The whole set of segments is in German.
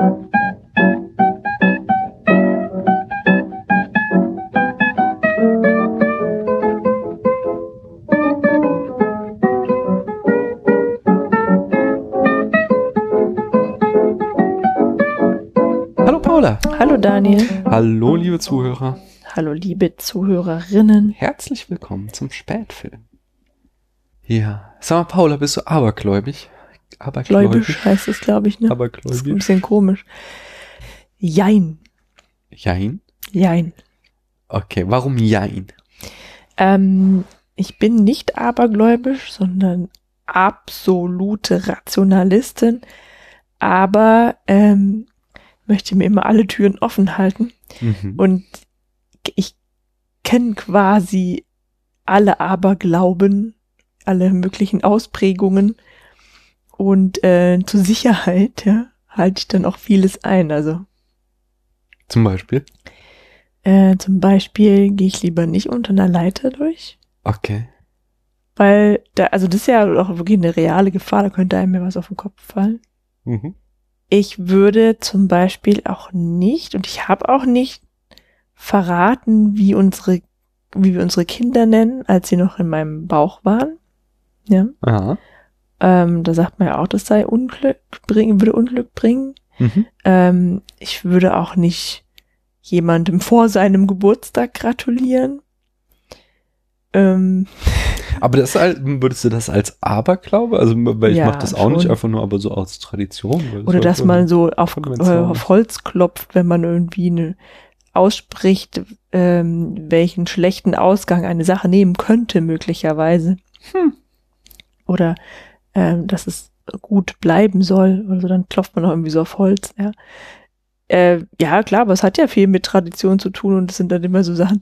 Hallo Paula. Hallo Daniel. Hallo liebe Zuhörer. Hallo liebe Zuhörerinnen. Herzlich willkommen zum Spätfilm. Ja. Sag mal, Paula, bist du abergläubig? Gläubisch heißt es, glaube ich, ne? Das ist ein bisschen komisch. Jein. Jein? Jein. Okay, warum Jein? Ähm, ich bin nicht abergläubisch, sondern absolute Rationalistin. Aber ähm, möchte mir immer alle Türen offen halten. Mhm. Und ich kenne quasi alle Aberglauben, alle möglichen Ausprägungen. Und äh, zur Sicherheit ja, halte ich dann auch vieles ein. Also Zum Beispiel? äh, zum Beispiel gehe ich lieber nicht unter einer Leiter durch. Okay. Weil da, also das ist ja auch wirklich eine reale Gefahr, da könnte einem ja was auf den Kopf fallen. Mhm. Ich würde zum Beispiel auch nicht, und ich habe auch nicht verraten, wie unsere, wie wir unsere Kinder nennen, als sie noch in meinem Bauch waren. Ja. Aha. Ähm, da sagt man ja auch, das sei Unglück bringen, würde Unglück bringen. Mhm. Ähm, ich würde auch nicht jemandem vor seinem Geburtstag gratulieren. Ähm, Aber das halt, würdest du das als Aberglaube? Also, weil ich Ja, mache das auch nicht schon. einfach nur, aber so aus Tradition. Oder dass man so auf, äh, auf Holz klopft, wenn man irgendwie eine ausspricht, ähm, welchen schlechten Ausgang eine Sache nehmen könnte, möglicherweise. Hm. Oder ähm, dass es gut bleiben soll. Oder so, dann klopft man auch irgendwie so auf Holz, ja. Äh, ja, klar, aber es hat ja viel mit Tradition zu tun und das sind dann immer so Sachen,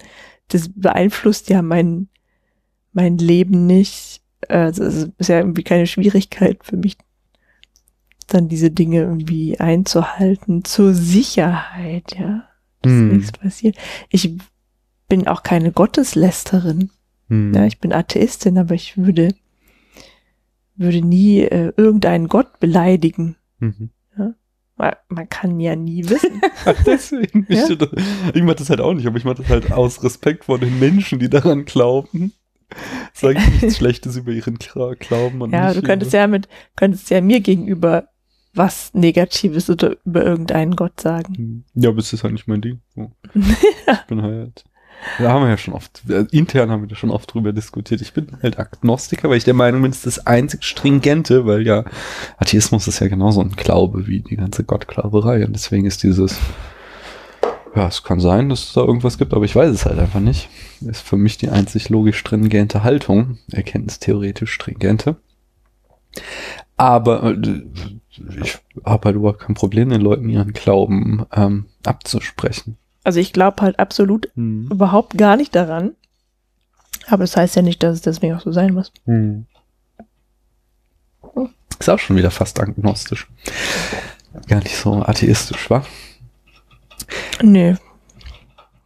das beeinflusst ja mein, mein Leben nicht. Also es ist ja irgendwie keine Schwierigkeit für mich, dann diese Dinge irgendwie einzuhalten zur Sicherheit, ja. Dass Hm. nichts passiert. Ich bin auch keine Gotteslästerin. Hm. Ja, ich bin Atheistin, aber ich würde, würde nie äh, irgendeinen Gott beleidigen. Mhm. Man, man kann ja nie wissen. Deswegen, Ja? ich, ich mache das halt auch nicht, aber ich mache das halt aus Respekt vor den Menschen, die daran glauben. Sage ich nichts Schlechtes über ihren Glauben. Und ja, du könntest über, ja mit, könntest ja mir gegenüber was Negatives oder über irgendeinen Gott sagen. Hm. Ja, aber es ist halt nicht mein Ding. So. Ich bin halt. Da haben wir ja schon oft, äh, intern haben wir da schon oft drüber diskutiert. Ich bin halt Agnostiker, weil ich der Meinung bin, es ist das einzig Stringente, weil ja Atheismus ist ja genauso ein Glaube wie die ganze Gottglauberei. Und deswegen ist dieses, ja, es kann sein, dass es da irgendwas gibt, aber ich weiß es halt einfach nicht. Ist für mich die einzig logisch stringente Haltung, erkenntnistheoretisch stringente. Aber äh, ich habe halt überhaupt kein Problem, den Leuten ihren Glauben ähm, abzusprechen. Also ich glaube halt absolut Hm. überhaupt gar nicht daran. Aber das heißt ja nicht, dass es deswegen auch so sein muss. Hm. Ist auch schon wieder fast agnostisch. Gar nicht so atheistisch, wa? Nö,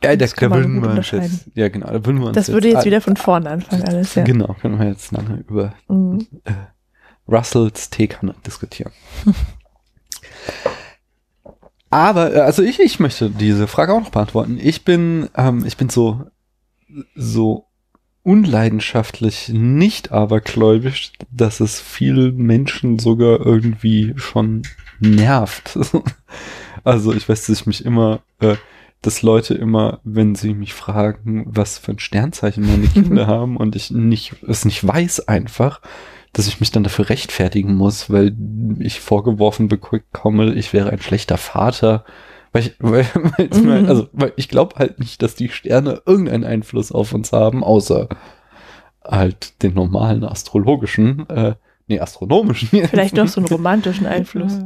Ja, Das da kann man würden wir uns jetzt, ja genau, da würden wir uns das würde jetzt wieder von vorne anfangen alles, ja. Genau, können wir jetzt lange über Mhm. äh, Russells Teekanne diskutieren. Aber, äh, also ich, ich möchte diese Frage auch noch beantworten. Ich bin, ähm, ich bin so, so unleidenschaftlich nicht abergläubisch, dass es vielen Menschen sogar irgendwie schon nervt. Also ich weiß, dass ich mich immer, äh, dass Leute immer, wenn sie mich fragen, was für ein Sternzeichen meine Kinder haben und ich nicht, es nicht weiß einfach, dass ich mich dann dafür rechtfertigen muss, weil ich vorgeworfen bekomme, ich wäre ein schlechter Vater. Weil ich, weil, Mhm. also, weil ich glaube halt nicht, dass die Sterne irgendeinen Einfluss auf uns haben, außer halt den normalen astrologischen, äh, nee, astronomischen. Vielleicht noch so einen romantischen Einfluss.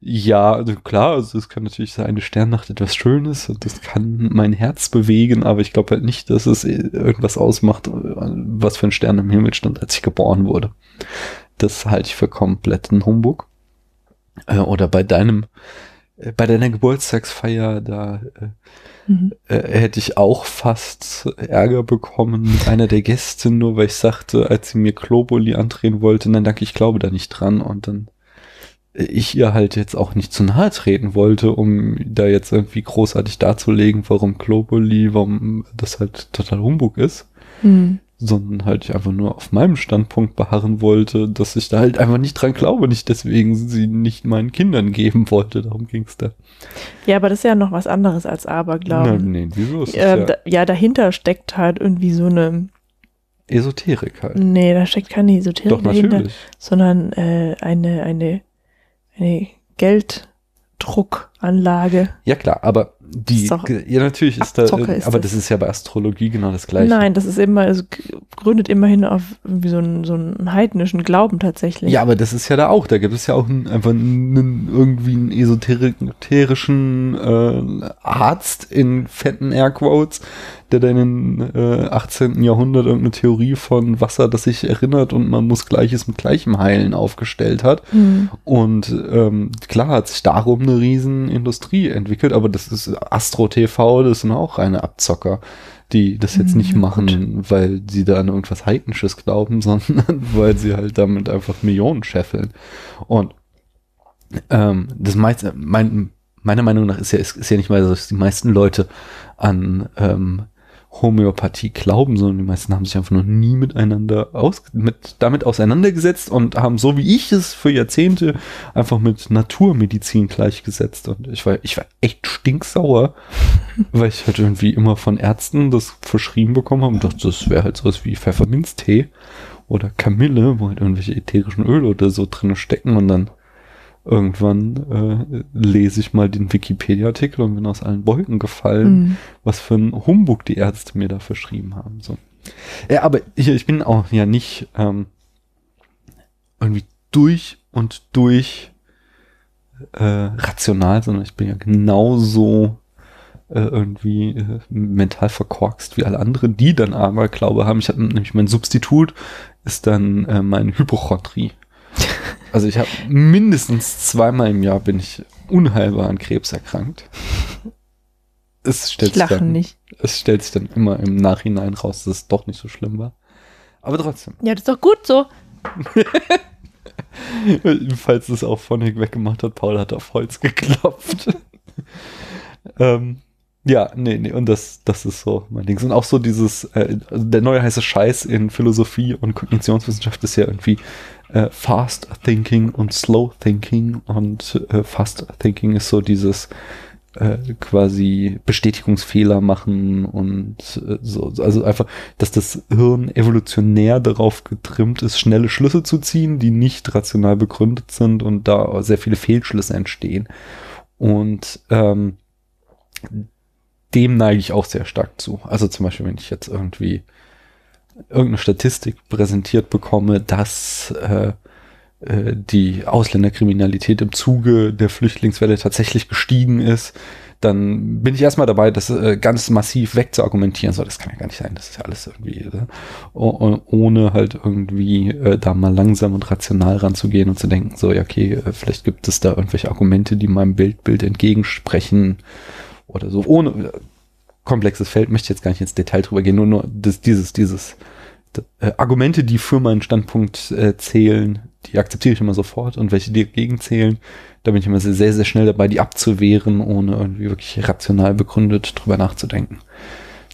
Ja, also klar, also es kann natürlich sein, eine Sternnacht etwas Schönes und das kann mein Herz bewegen, aber ich glaube halt nicht, dass es irgendwas ausmacht, was für ein Stern im Himmel stand, als ich geboren wurde. Das halte ich für kompletten Humbug. Äh, oder bei deinem, bei deiner Geburtstagsfeier, da äh, Mhm. äh, hätte ich auch fast Ärger bekommen mit einer der Gäste, nur weil ich sagte, als sie mir Globuli andrehen wollte, nein danke, ich glaube da nicht dran und dann ich ihr halt jetzt auch nicht zu nahe treten wollte, um da jetzt irgendwie großartig darzulegen, warum Globally, warum das halt total Humbug ist. Hm. Sondern halt ich einfach nur auf meinem Standpunkt beharren wollte, dass ich da halt einfach nicht dran glaube, nicht deswegen sie nicht meinen Kindern geben wollte. Darum ging's da. Ja, aber das ist ja noch was anderes als Aberglauben. nee, wieso ist das Ähm, ja da, ja, dahinter steckt halt irgendwie so eine. Esoterik halt. Nee, da steckt keine Esoterik Doch, dahinter, natürlich. sondern äh, eine, eine, eine Gelddruckanlage. Ja klar, aber die, ja natürlich ist da, Abzocke ist aber das. das ist ja bei Astrologie genau das gleiche. Nein, das ist immer, es gründet immerhin auf irgendwie so einen, so einen heidnischen Glauben tatsächlich. Ja, aber das ist ja da auch. Da gibt es ja auch einen, einfach einen, irgendwie einen esoterischen äh, Arzt in fetten Airquotes, der dann im äh, 18. Jahrhundert irgendeine Theorie von Wasser, das sich erinnert und man muss Gleiches mit Gleichem heilen aufgestellt hat. Hm. Und ähm, klar hat sich darum eine riesen Industrie entwickelt, aber das ist Astro TV, das sind auch reine Abzocker, die das jetzt nicht ja, machen, weil sie da an irgendwas Heidnisches glauben, sondern weil sie halt damit einfach Millionen scheffeln. Und ähm, das meiste, mein, meiner Meinung nach ist ja, ist, ist ja nicht mal so, dass die meisten Leute an ähm, Homöopathie glauben, sondern die meisten haben sich einfach noch nie miteinander aus, mit, damit auseinandergesetzt und haben so wie ich es für Jahrzehnte einfach mit Naturmedizin gleichgesetzt. Und ich war, ich war echt stinksauer, weil ich halt irgendwie immer von Ärzten das verschrieben bekommen habe und dachte, das wäre halt sowas wie Pfefferminztee oder Kamille, wo halt irgendwelche ätherischen Öle oder so drin stecken und dann irgendwann äh, lese ich mal den Wikipedia-Artikel und bin aus allen Wolken gefallen, Hm. was für ein Humbug die Ärzte mir da verschrieben haben. So. Ja, aber ich, ich bin auch ja nicht ähm, irgendwie durch und durch äh, rational, sondern ich bin ja genauso äh, irgendwie äh, mental verkorkst wie alle anderen, die dann aber Glaube haben. Ich habe nämlich mein Substitut ist dann äh, meine Hypochondrie. Also ich habe mindestens zweimal im Jahr bin ich unheilbar an Krebs erkrankt. Es stellt, Ich sich dann, nicht. es stellt sich dann immer im Nachhinein raus, dass es doch nicht so schlimm war. Aber trotzdem. Ja, das ist doch gut so. Falls es auch von weggemacht hat, Paul hat auf Holz geklopft. ähm, ja, nee, nee, und das, das ist so mein Ding. Und auch so dieses, äh, der neue heiße Scheiß in Philosophie und Kognitionswissenschaft ist ja irgendwie äh, Fast Thinking und Slow Thinking. Und äh, Fast Thinking ist so dieses äh, quasi Bestätigungsfehler machen und äh, so, also einfach, dass das Hirn evolutionär darauf getrimmt ist, schnelle Schlüsse zu ziehen, die nicht rational begründet sind und da sehr viele Fehlschlüsse entstehen. Und ähm, dem neige ich auch sehr stark zu. Also zum Beispiel, wenn ich jetzt irgendwie irgendeine Statistik präsentiert bekomme, dass äh, äh, die Ausländerkriminalität im Zuge der Flüchtlingswelle tatsächlich gestiegen ist, dann bin ich erstmal dabei, das äh, ganz massiv wegzuargumentieren. So, das kann ja gar nicht sein, das ist ja alles irgendwie, äh, oh- ohne halt irgendwie äh, da mal langsam und rational ranzugehen und zu denken, so, ja, okay, vielleicht gibt es da irgendwelche Argumente, die meinem Bildbild entgegensprechen oder so, ohne komplexes Feld möchte ich jetzt gar nicht ins Detail drüber gehen, nur, nur das, dieses, dieses äh, Argumente, die für meinen Standpunkt äh, zählen, die akzeptiere ich immer sofort und welche die dagegen zählen, da bin ich immer sehr, sehr, sehr schnell dabei, die abzuwehren, ohne irgendwie wirklich rational begründet drüber nachzudenken.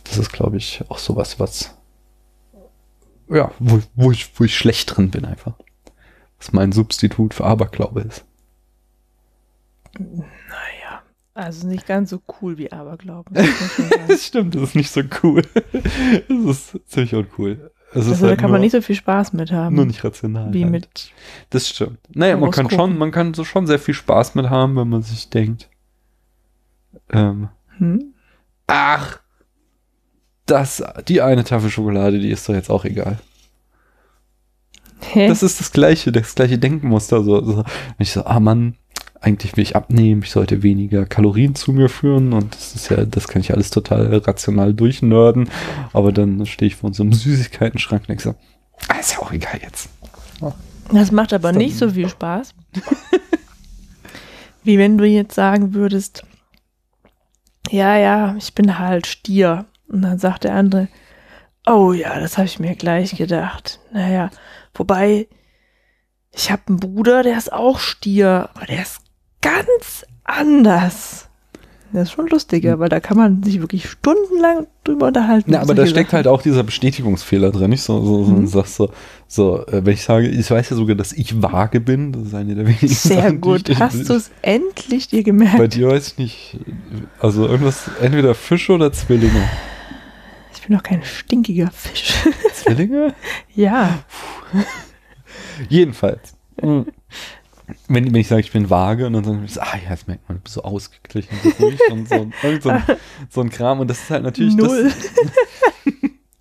Das ist, glaube ich, auch sowas, was ja, wo, wo, ich, wo ich schlecht drin bin einfach. Was mein Substitut für Aberglaube ist. Also nicht ganz so cool wie Aberglauben. das stimmt, das ist nicht so cool. Das ist ziemlich uncool. Es ist Also da halt kann nur, man nicht so viel Spaß mit haben. nur nicht rational. wie halt. mit. Das stimmt. Naja, man kann schon, man kann so schon sehr viel Spaß mit haben, wenn man sich denkt, ähm, Hm? ach, das, die eine Tafel Schokolade, die ist doch jetzt auch egal. Hä? Das ist das gleiche, das gleiche Denkmuster. So, so. Wenn ich so, ah Mann, eigentlich will ich abnehmen, ich sollte weniger Kalorien zu mir führen und das ist ja, das kann ich alles total rational durchnörden. Aber dann stehe ich vor so einem Süßigkeiten-Schrank und denke so, ah, ist ja auch egal jetzt. Das macht aber nicht so viel Spaß. Wie wenn du jetzt sagen würdest, ja, ja, ich bin halt Stier. Und dann sagt der andere, oh ja, das habe ich mir gleich gedacht. Naja, wobei, Ich habe einen Bruder, der ist auch Stier, aber der ist ganz anders. Das ist schon lustiger, weil da kann man sich wirklich stundenlang drüber unterhalten. Ja, aber da steckt Sachen. halt auch dieser Bestätigungsfehler drin. Nicht so, so, so, mhm. sagst so, so, äh, wenn ich sage, ich weiß ja sogar, dass ich vage bin, das ist eine der wenigen Sehr Sachen, gut, ich, hast du es endlich dir gemerkt? Bei dir weiß ich nicht, also irgendwas, entweder Fische oder Zwillinge. Ich bin doch kein stinkiger Fisch. Zwillinge? ja. Jedenfalls. Mhm wenn, wenn ich sage, ich bin vage und dann sagen ich, ah ja, das merkt man, du bist so ausgeglichen, so ruhig und so, ein, so ein Kram und das ist halt natürlich Null. Das,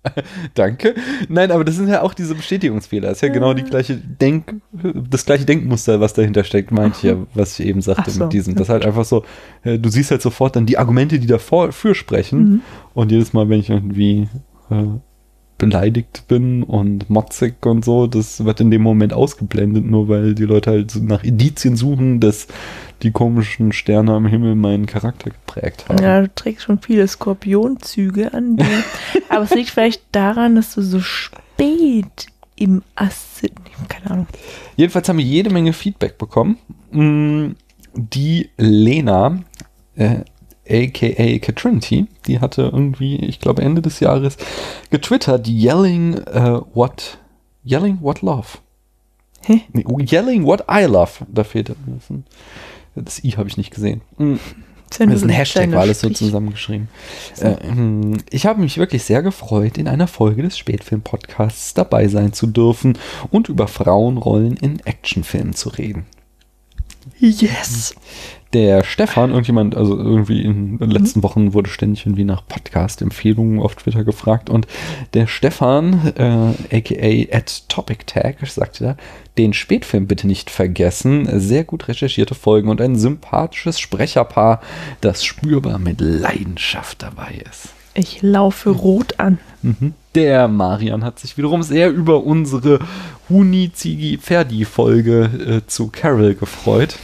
Danke. Nein, aber das sind ja auch diese Bestätigungsfehler. Das ist ja genau die gleiche Denk, das gleiche Denkmuster, was dahinter steckt, meinte ich ja, was ich eben sagte so, mit diesem. Das halt einfach so, äh, du siehst halt sofort dann die Argumente, die davor für sprechen. Mhm. Und jedes Mal, wenn ich irgendwie äh, beleidigt bin und motzig und so, das wird in dem Moment ausgeblendet, nur weil die Leute halt nach Indizien suchen, dass die komischen Sterne am Himmel meinen Charakter geprägt haben. Ja, du trägst schon viele Skorpionzüge an dir. Aber es liegt vielleicht daran, dass du so spät im Asset, keine Ahnung. Jedenfalls haben wir jede Menge Feedback bekommen. Mm, die Lena äh, aka Katrinity, die hatte irgendwie, ich glaube Ende des Jahres, getwittert, yelling uh, what, yelling what love. Hä? Nee, yelling what I love. Da fehlt das. Das I habe ich nicht gesehen. Mhm. Das ist ein Hashtag, war alles so zusammengeschrieben. Äh, hm, ich habe mich wirklich sehr gefreut, in einer Folge des Spätfilm-Podcasts dabei sein zu dürfen und über Frauenrollen in Actionfilmen zu reden. Yes! der Stefan, irgendjemand, also irgendwie in den letzten mhm. Wochen wurde ständig irgendwie nach Podcast-Empfehlungen auf Twitter gefragt und der Stefan, äh, aka at Topic Tag, sagte da, den Spätfilm bitte nicht vergessen, sehr gut recherchierte Folgen und ein sympathisches Sprecherpaar, das spürbar mit Leidenschaft dabei ist. Ich laufe rot an. Mhm. Der Marian hat sich wiederum sehr über unsere Huni Zigi Ferdi Folge äh, zu Carol gefreut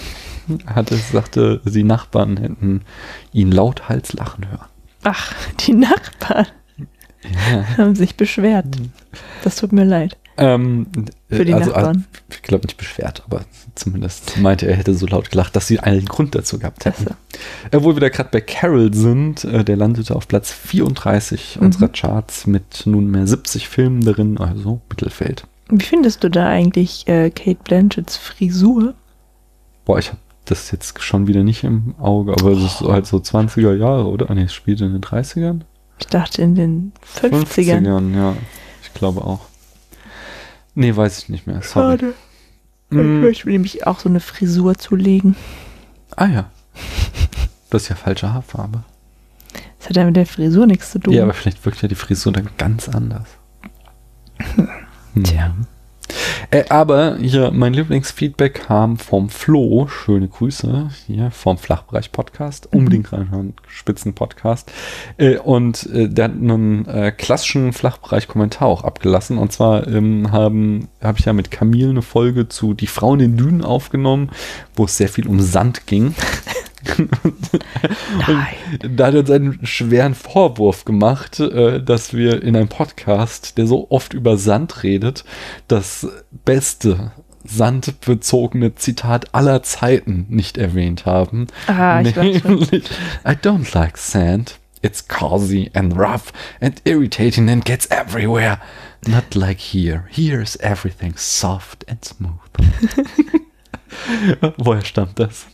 hatte, sagte, die Nachbarn hätten ihn lauthals lachen hören. Ach, die Nachbarn ja. haben sich beschwert. Das tut mir leid. Ähm, Für die also, Nachbarn. Also, ich glaube nicht beschwert, aber zumindest meinte er, hätte so laut gelacht, dass sie einen Grund dazu gehabt hätten. So. Wo wir da gerade bei Carol sind, äh, der landete auf Platz 34 mhm. unserer Charts mit nunmehr 70 Filmen darin, also Mittelfeld. Wie findest du da eigentlich äh, Kate Blanchetts Frisur? Boah, ich habe das jetzt schon wieder nicht im Auge, aber es ist halt so 20er Jahre, oder? Ah, nee, es spielt in den 30ern? Ich dachte in den 50ern. 50ern, ja. Ich glaube auch. Nee, weiß ich nicht mehr. Sorry. Schade. Mm. Ich möchte mir nämlich auch so eine Frisur zulegen. Ah ja. Das ist ja falsche Haarfarbe. Das hat ja mit der Frisur nichts zu tun. Ja, aber vielleicht wirkt ja die Frisur dann ganz anders. Tja. Äh, aber hier, mein Lieblingsfeedback kam vom Flo. Schöne Grüße hier vom Flachbereich Podcast. Mhm. Unbedingt reinhören. Spitzen-Podcast. Äh, und äh, der hat einen äh, klassischen Flachbereich-Kommentar auch abgelassen. Und zwar ähm, haben habe ich ja mit Camille eine Folge zu Die Frauen in Dünen aufgenommen, wo es sehr viel um Sand ging. Nein. da hat er uns einen schweren Vorwurf gemacht, äh, dass wir in einem Podcast, der so oft über Sand redet, das beste sandbezogene Zitat aller Zeiten nicht erwähnt haben. Ah, ich Nämlich, I don't like sand. It's cozy and rough and irritating and gets everywhere. Not like here. Here is everything soft and smooth. Woher stammt das?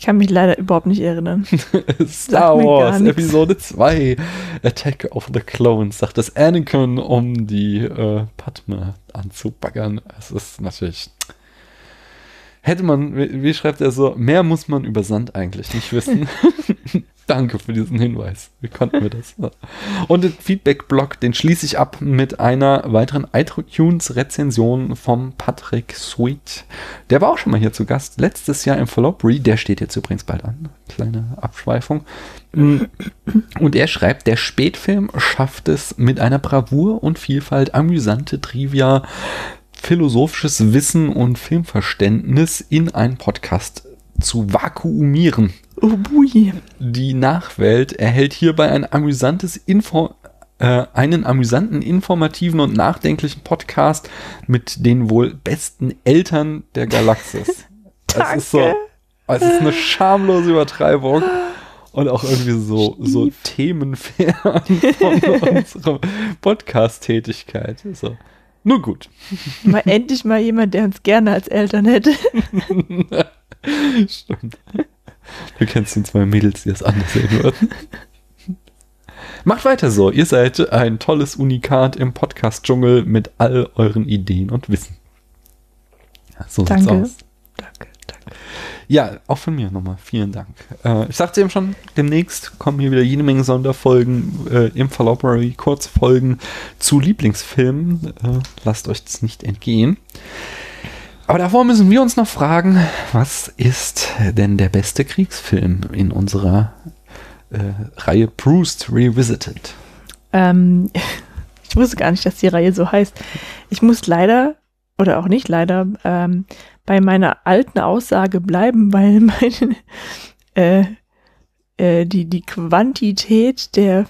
Ich kann mich leider überhaupt nicht erinnern. Star Wars Episode 2 Attack of the Clones sagt das Anakin, um die äh, Padme anzubaggern. Es ist natürlich hätte man, wie schreibt er so, mehr muss man über Sand eigentlich nicht wissen. Danke für diesen Hinweis. Wie konnten wir das? Und den Feedback-Blog, den schließe ich ab mit einer weiteren iTunes-Rezension vom Patrick Sweet. Der war auch schon mal hier zu Gast. Letztes Jahr im Fallopery. Der steht jetzt übrigens bald an. Kleine Abschweifung. Und er schreibt, der Spätfilm schafft es mit einer Bravour und Vielfalt amüsante Trivia philosophisches Wissen und Filmverständnis in einen Podcast zu vakuumieren. Oh bui. Die Nachwelt erhält hierbei ein amüsantes Info äh, einen amüsanten, informativen und nachdenklichen Podcast mit den wohl besten Eltern der Galaxis. Danke. Es ist so, es ist eine schamlose Übertreibung und auch irgendwie so, so themenfern von unserer Podcast-Tätigkeit. So. Nur gut. Mal endlich mal jemand, der uns gerne als Eltern hätte. Stimmt. Du kennst die zwei Mädels, die das anders sehen würden. Macht weiter so. Ihr seid ein tolles Unikat im Podcast-Dschungel mit all euren Ideen und Wissen. So sieht's Danke. aus. Danke, danke. Ja, auch von mir nochmal. Vielen Dank. Äh, ich sagte eben schon, demnächst kommen hier wieder jede Menge Sonderfolgen äh, im Fallopery, Kurzfolgen zu Lieblingsfilmen. Äh, lasst euch das nicht entgehen. Aber davor müssen wir uns noch fragen, was ist denn der beste Kriegsfilm in unserer äh, Reihe Proust Revisited? Ähm, ich wusste gar nicht, dass die Reihe so heißt. Ich muss leider, oder auch nicht leider, ähm, bei meiner alten Aussage bleiben, weil meine, äh, äh, die, die Quantität der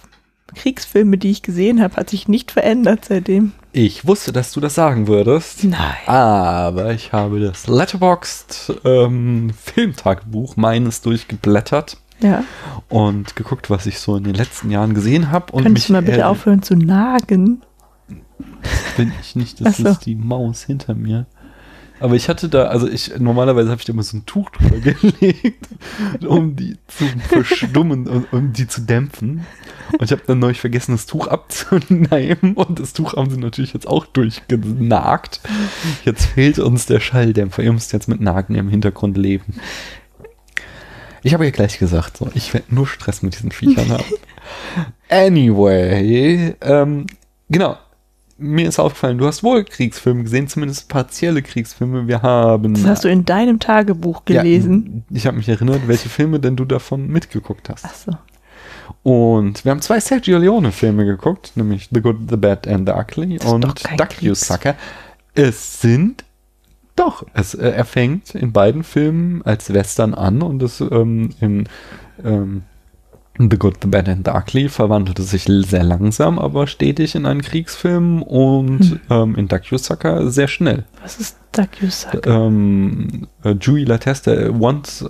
Kriegsfilme, die ich gesehen habe, hat sich nicht verändert seitdem. Ich wusste, dass du das sagen würdest. Nein. Aber ich habe das Letterboxd ähm, Filmtagebuch meines durchgeblättert Ja. und geguckt, was ich so in den letzten Jahren gesehen habe. Könntest du mal bitte äh, aufhören zu nagen? bin ich nicht, das so. ist die Maus hinter mir. Aber ich hatte da, also ich, normalerweise habe ich da immer so ein Tuch drüber gelegt, um die zu verstummen und um die zu dämpfen. Und ich habe dann neulich vergessen, das Tuch abzunehmen und das Tuch haben sie natürlich jetzt auch durchgenagt. Jetzt fehlt uns der Schalldämpfer. Ihr müsst jetzt mit Nagen im Hintergrund leben. Ich habe ja gleich gesagt, so, ich werde nur Stress mit diesen Viechern haben. Anyway, ähm, genau. Mir ist aufgefallen, du hast wohl Kriegsfilme gesehen, zumindest partielle Kriegsfilme. Wir haben. Das hast du in deinem Tagebuch gelesen. Ja, ich habe mich erinnert, welche Filme denn du davon mitgeguckt hast. Ach so. Und wir haben zwei Sergio Leone-Filme geguckt, nämlich The Good, The Bad and The Ugly Das und Duck You Sucker. Es sind doch, es, äh, er fängt in beiden Filmen als Western an und es ähm, in ähm, The Good, The Bad and The Ugly verwandelte sich sehr langsam, aber stetig in einen Kriegsfilm und Hm. ähm, in Sucker sehr schnell. Was ist Dakyusaka? Ähm, äh, Julie Lateste, Once,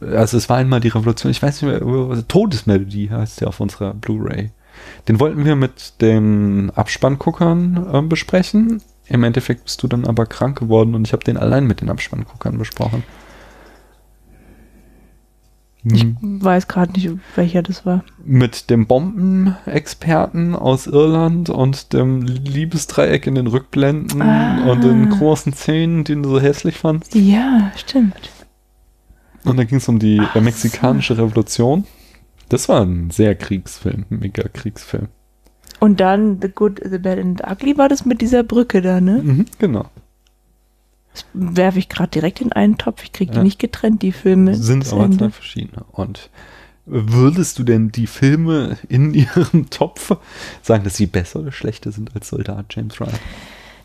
äh, also es war einmal die Revolution, ich weiß nicht mehr, äh, Todesmelodie heißt der auf unserer Blu-ray. Den wollten wir mit den Abspannguckern äh, besprechen. Im Endeffekt bist du dann aber krank geworden und ich habe den allein mit den Abspannguckern besprochen. Ich Hm, weiß gerade nicht, welcher das war. Mit dem Bombenexperten aus Irland und dem Liebesdreieck in den Rückblenden Ah. und den großen Szenen, den du so hässlich fandst. Ja, stimmt. Und da ging es um die Ach äh, mexikanische Revolution. Das war ein sehr Kriegsfilm, ein mega Kriegsfilm. Und dann The Good, The Bad and the Ugly war das mit dieser Brücke da, ne? Mhm, genau. Das werfe ich gerade direkt in einen Topf. Ich kriege die Ja. nicht getrennt, die Filme. Sind aber Ende. zwei verschiedene. Und würdest du denn die Filme in ihrem Topf sagen, dass sie besser oder schlechter sind als Soldat James Ryan?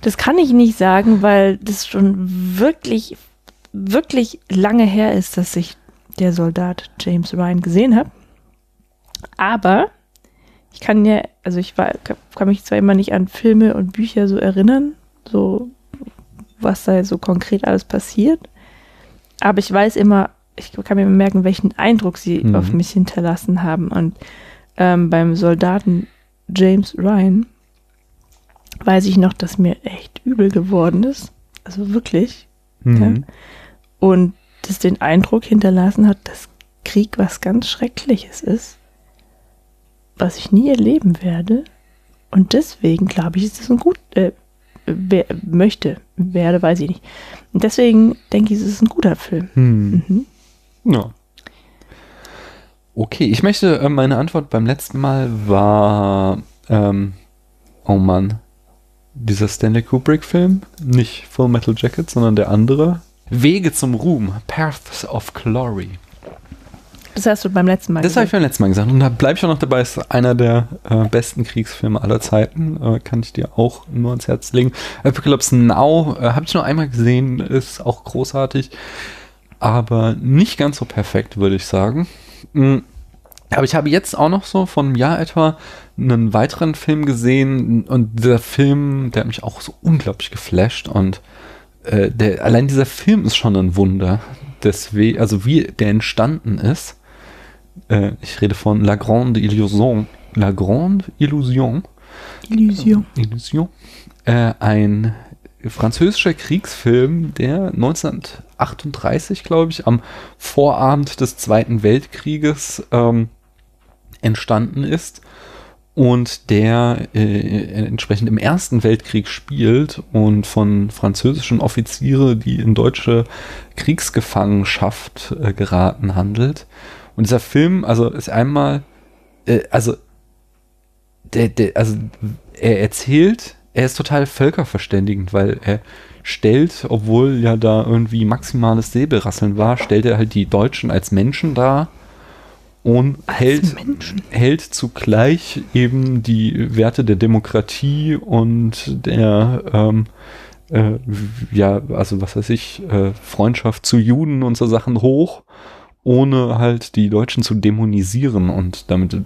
Das kann ich nicht sagen, weil das schon wirklich, wirklich lange her ist, dass ich der Soldat James Ryan gesehen habe. Aber ich kann ja, also ich war, kann mich zwar immer nicht an Filme und Bücher so erinnern, so was da so konkret alles passiert, aber ich weiß immer, ich kann mir immer merken, welchen Eindruck sie Mhm. auf mich hinterlassen haben. Und ähm, beim Soldaten James Ryan weiß ich noch, dass mir echt übel geworden ist. Also wirklich. Mhm. Und das den Eindruck hinterlassen hat, dass Krieg was ganz Schreckliches ist, was ich nie erleben werde. Und deswegen glaube ich, ist es ein gut, äh, wer, möchte, werde, weiß ich nicht. Und deswegen denke ich, es ist ein guter Film. Hm. Mhm. Ja. Okay, ich möchte, äh, meine Antwort beim letzten Mal war, ähm, oh Mann, dieser Stanley Kubrick-Film, nicht Full Metal Jacket, sondern der andere. Wege zum Ruhm, Paths of Glory. Das hast du beim letzten Mal Das habe ich gesagt. beim letzten Mal gesagt und da bleibe ich auch noch dabei. Ist einer der äh, besten Kriegsfilme aller Zeiten. Äh, kann ich dir auch nur ans Herz legen. Apocalypse Now äh, habe ich nur einmal gesehen, ist auch großartig, aber nicht ganz so perfekt, würde ich sagen. Mm, Aber ich habe jetzt auch noch so von einem Jahr etwa einen weiteren Film gesehen und dieser Film, der hat mich auch so unglaublich geflasht und äh, der, allein dieser Film ist schon ein Wunder. Deswegen, also wie der entstanden ist. Äh, ich rede von La Grande Illusion. La Grande Illusion. Illusion. Illusion. Äh, ein französischer Kriegsfilm, der 1938, glaube ich, am Vorabend des Zweiten Weltkrieges ähm, entstanden ist und der äh, entsprechend im Ersten Weltkrieg spielt und von französischen Offiziere, die in deutsche Kriegsgefangenschaft äh, geraten, handelt. Und dieser Film, also ist einmal, äh, also der, der, also er erzählt, er ist total völkerverständigend, weil er stellt, obwohl ja da irgendwie maximales Säbelrasseln war, stellt er halt die Deutschen als Menschen dar und hält, hält zugleich eben die Werte der Demokratie und der ähm, äh, ja, also was weiß ich, äh, Freundschaft zu Juden und so Sachen hoch, ohne halt die Deutschen zu dämonisieren und damit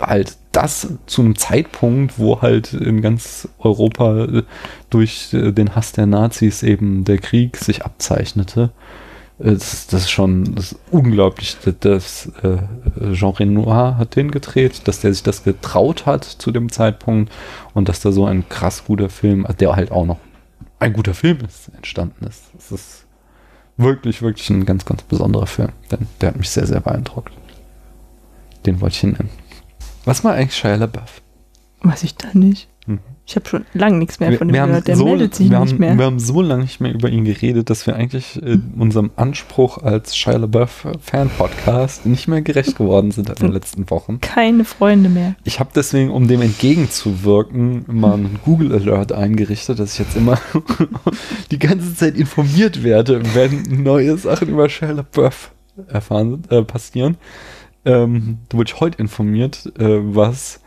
halt das zu einem Zeitpunkt, wo halt in ganz Europa durch äh, den Hass der Nazis eben der Krieg sich abzeichnete das, das ist schon das ist unglaublich. Das, das äh, Jean Renoir hat den gedreht, dass der sich das getraut hat zu dem Zeitpunkt und dass da so ein krass guter Film, der halt auch noch ein guter Film ist, entstanden ist. Das ist wirklich, wirklich ein ganz, ganz besonderer Film. Denn der hat mich sehr, sehr beeindruckt. Den wollte ich hier nennen. Was war eigentlich Shia LaBeouf? Weiß ich da nicht. Ich habe schon lange nichts mehr von ihm gehört. Der so, meldet sich nicht haben, mehr. Wir haben so lange nicht mehr über ihn geredet, dass wir eigentlich äh, unserem Anspruch als Shia LaBeouf Fan-Podcast nicht mehr gerecht geworden sind in den letzten Wochen. Keine Freunde mehr. Ich habe deswegen, um dem entgegenzuwirken, mal einen Google Alert eingerichtet, dass ich jetzt immer die ganze Zeit informiert werde, wenn neue Sachen über Shia LaBeouf erfahren, äh, passieren. Ähm, da wurde ich heute informiert, äh, was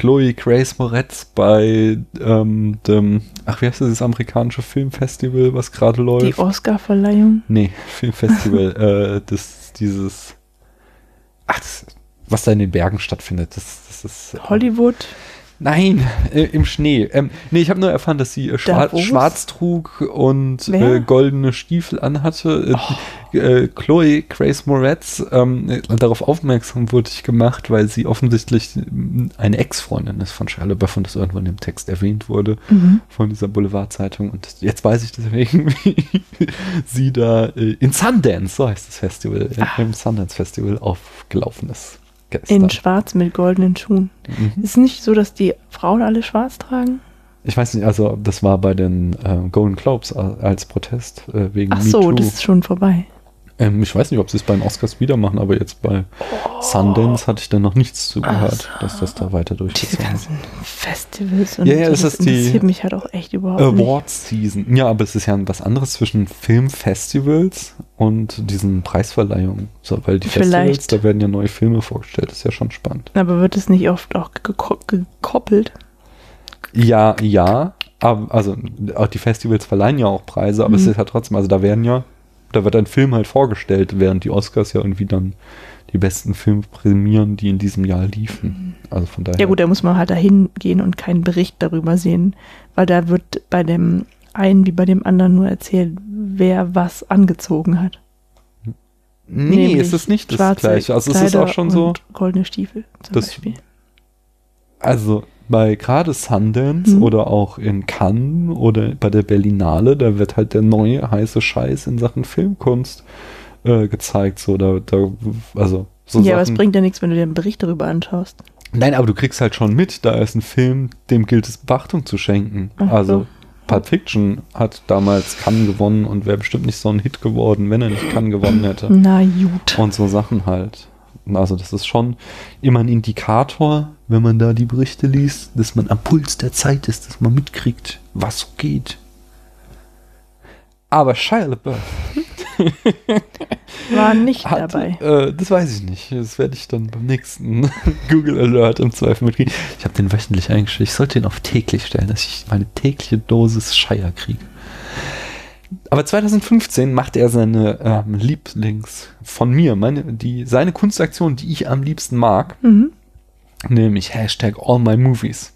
Chloe Grace Moretz bei ähm, dem, ach, wie heißt das, das amerikanische Filmfestival, was gerade läuft? Die Oscar-Verleihung? Nee, Filmfestival, äh, das, dieses, ach, das, was da in den Bergen stattfindet, das, das ist. Äh, Hollywood? Nein, äh, im Schnee. Ähm, nee, ich habe nur erfahren, dass sie äh, schwarz, schwarz, trug und äh, goldene Stiefel anhatte. Äh, oh. Äh, Chloe Grace Moretz, ähm, äh, darauf aufmerksam wurde ich gemacht, weil sie offensichtlich eine Ex-Freundin ist von LaBeouf und das irgendwo in dem Text erwähnt wurde mhm. von dieser Boulevard-Zeitung. Und jetzt weiß ich deswegen, wie sie da in Sundance, so heißt das Festival, ah. im Sundance Festival aufgelaufen ist. Gestern. In schwarz mit goldenen Schuhen. Mhm. Ist nicht so, dass die Frauen alle schwarz tragen? Ich weiß nicht, also das war bei den äh, Golden Globes als Protest äh, wegen Ach so, das ist schon vorbei. Ähm, ich weiß nicht, ob sie es beim Oscars wieder machen, aber jetzt bei oh. Sundance hatte ich da noch nichts zugehört, also, dass das da weiter durchgezogen wird. ganzen Festivals und ja, ja, das, das ist interessiert die mich halt auch echt überhaupt Awards. Season. Ja, aber es ist ja was anderes zwischen Filmfestivals und diesen Preisverleihungen. So, weil die Vielleicht. Festivals, da werden ja neue Filme vorgestellt, das ist ja schon spannend. Aber wird es nicht oft auch gekoppelt? Ja, ja. Aber, also auch die Festivals verleihen ja auch Preise, aber mhm. es ist ja trotzdem, also da werden ja da wird ein Film halt vorgestellt, während die Oscars ja irgendwie dann die besten Filme prämieren, die in diesem Jahr liefen. Also von daher. Ja gut, da muss man halt dahin gehen und keinen Bericht darüber sehen, weil da wird bei dem einen wie bei dem anderen nur erzählt, wer was angezogen hat. Nee, Nämlich ist es nicht das gleiche. Also Kleider es ist auch schon so. Goldene Stiefel zum das, Beispiel. Also bei gerade Sundance mhm. oder auch in Cannes oder bei der Berlinale, da wird halt der neue heiße Scheiß in Sachen Filmkunst äh, gezeigt. So, da, da, also, so ja, aber es bringt ja nichts, wenn du dir einen Bericht darüber anschaust. Nein, aber du kriegst halt schon mit, da ist ein Film, dem gilt es Beachtung zu schenken. Ach also so. Pulp Fiction hat damals Cannes gewonnen und wäre bestimmt nicht so ein Hit geworden, wenn er nicht Cannes gewonnen hätte. Na gut. Und so Sachen halt. Also das ist schon immer ein Indikator, wenn man da die Berichte liest, dass man am Puls der Zeit ist, dass man mitkriegt, was so geht. Aber Shia LaBeouf war nicht hat, dabei. Äh, das weiß ich nicht. Das werde ich dann beim nächsten Google Alert im Zweifel mitkriegen. Ich habe den wöchentlich eingestellt. Ich sollte ihn auf täglich stellen, dass ich meine tägliche Dosis Shia kriege. Aber 2015 macht er seine ähm, Lieblings von mir, meine, die, seine Kunstaktion, die ich am liebsten mag, Mhm. nämlich Hashtag All My Movies.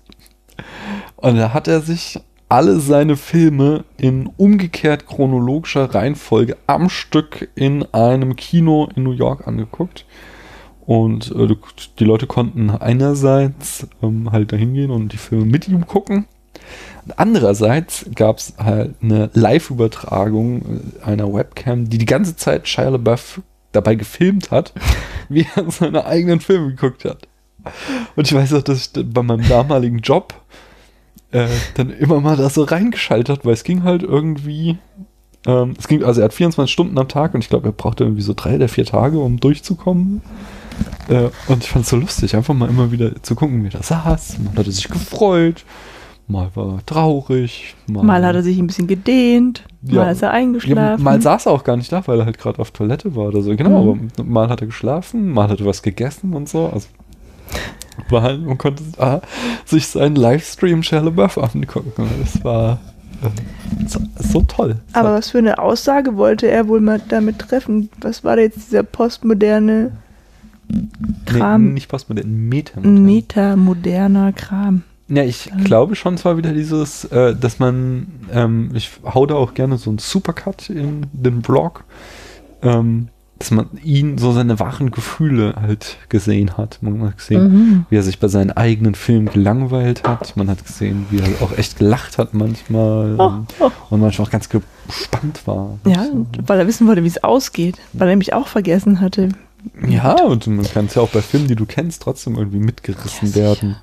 Und da hat er sich alle seine Filme in umgekehrt chronologischer Reihenfolge am Stück in einem Kino in New York angeguckt. Und äh, die Leute konnten einerseits ähm, halt dahin gehen und die Filme mit ihm gucken. Andererseits gab es halt eine Live-Übertragung äh, einer Webcam, die die ganze Zeit Shia LaBeouf dabei gefilmt hat, wie er seine eigenen Filme geguckt hat. Und ich weiß auch, dass ich bei meinem damaligen Job äh, dann immer mal da so reingeschaltet hat, weil es ging halt irgendwie, ähm, es ging, also er hat 24 Stunden am Tag und ich glaube, er brauchte irgendwie so drei oder vier Tage, um durchzukommen. Äh, und ich fand es so lustig, einfach mal immer wieder zu gucken, wie er da saß. Mal hat er sich gefreut, mal war er traurig, Mal hat er sich ein bisschen gedehnt, Ja. mal ist er eingeschlafen. mal saß er auch gar nicht da, weil er halt gerade auf Toilette war oder so. Genau, Mhm. aber mal hat er geschlafen, mal hat er was gegessen und so. Also war man konnte da sich seinen Livestream Shia LaBeouf angucken. Das war äh, so, toll. Aber was für eine Aussage wollte er wohl mal damit treffen? Was war da jetzt dieser postmoderne, Kram. Nee, nicht den Metern. metamoderner Kram? Ja, ich Ähm. glaube schon zwar wieder dieses, äh, dass man, ähm, ich hau da auch gerne so einen Supercut in den Blog, ähm, dass man ihn so seine wahren Gefühle halt gesehen hat. Man hat gesehen, Mhm. wie er sich bei seinen eigenen Filmen gelangweilt hat. Man hat gesehen, wie er auch echt gelacht hat manchmal Oh, und, oh. und manchmal auch ganz gespannt war. Ja, So. weil er wissen wollte, wie es ausgeht. Weil er nämlich auch vergessen hatte. Ja, und man kann es ja auch bei Filmen, die du kennst, trotzdem irgendwie mitgerissen Ja, werden.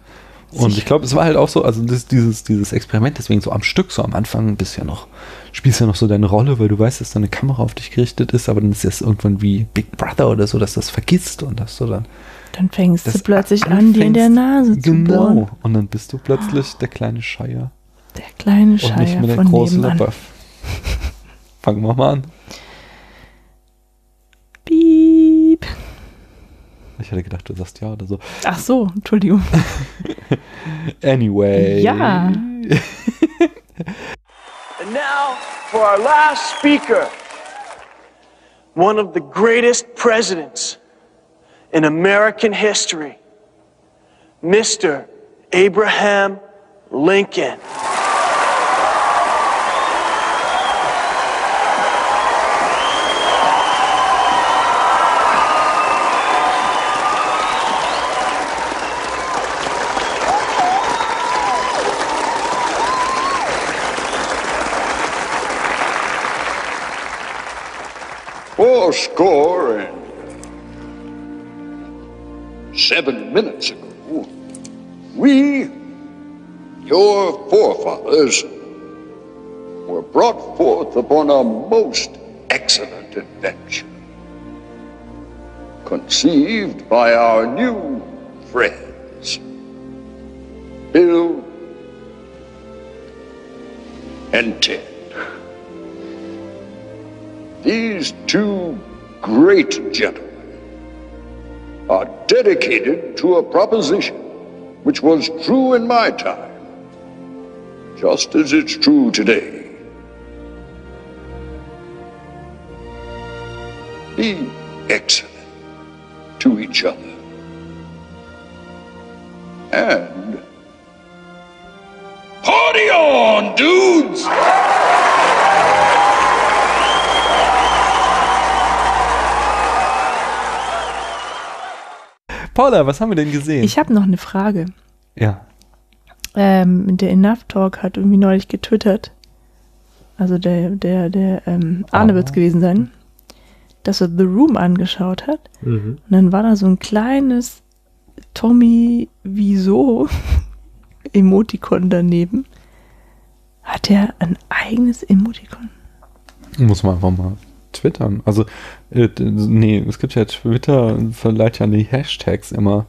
Und ich glaube, es war halt auch so, also das, dieses, dieses Experiment, deswegen so am Stück, so am Anfang bist ja noch, spielst ja noch so deine Rolle, weil du weißt, dass deine Kamera auf dich gerichtet ist, aber dann ist es irgendwann wie Big Brother oder so, dass du das vergisst und dass du dann Dann fängst du plötzlich an, dir in der Nase zu genau bohren. und dann bist du plötzlich der kleine Scheier Der kleine und nicht Scheier mehr der große. LaBeouf. Fangen wir mal an. Piep. Ich hätte gedacht, du sagst ja oder so. Ach so, Entschuldigung. Anyway. Ja. And now for our last speaker, one of the greatest presidents in American history, Mr. Abraham Lincoln. Score and seven minutes ago, we, your forefathers, were brought forth upon a most excellent adventure. Conceived by our new friends, Bill and Ted. These two great gentlemen are dedicated to a proposition which was true in my time, just as it's true today. Be excellent to each other. And party on, dudes! Paula, was haben wir denn gesehen? Ich habe noch eine Frage. ja. Ähm, der Enough Talk hat irgendwie neulich getwittert. Also der, der, der, ähm, Arne Ah. wird's gewesen sein, dass er The Room angeschaut hat. Und dann war da so ein kleines Tommy Wieso Emoticon daneben. Hat er ein eigenes Emoticon? Muss man einfach mal twittern. Also, äh, nee, es gibt ja Twitter, verleiht ja die Hashtags immer.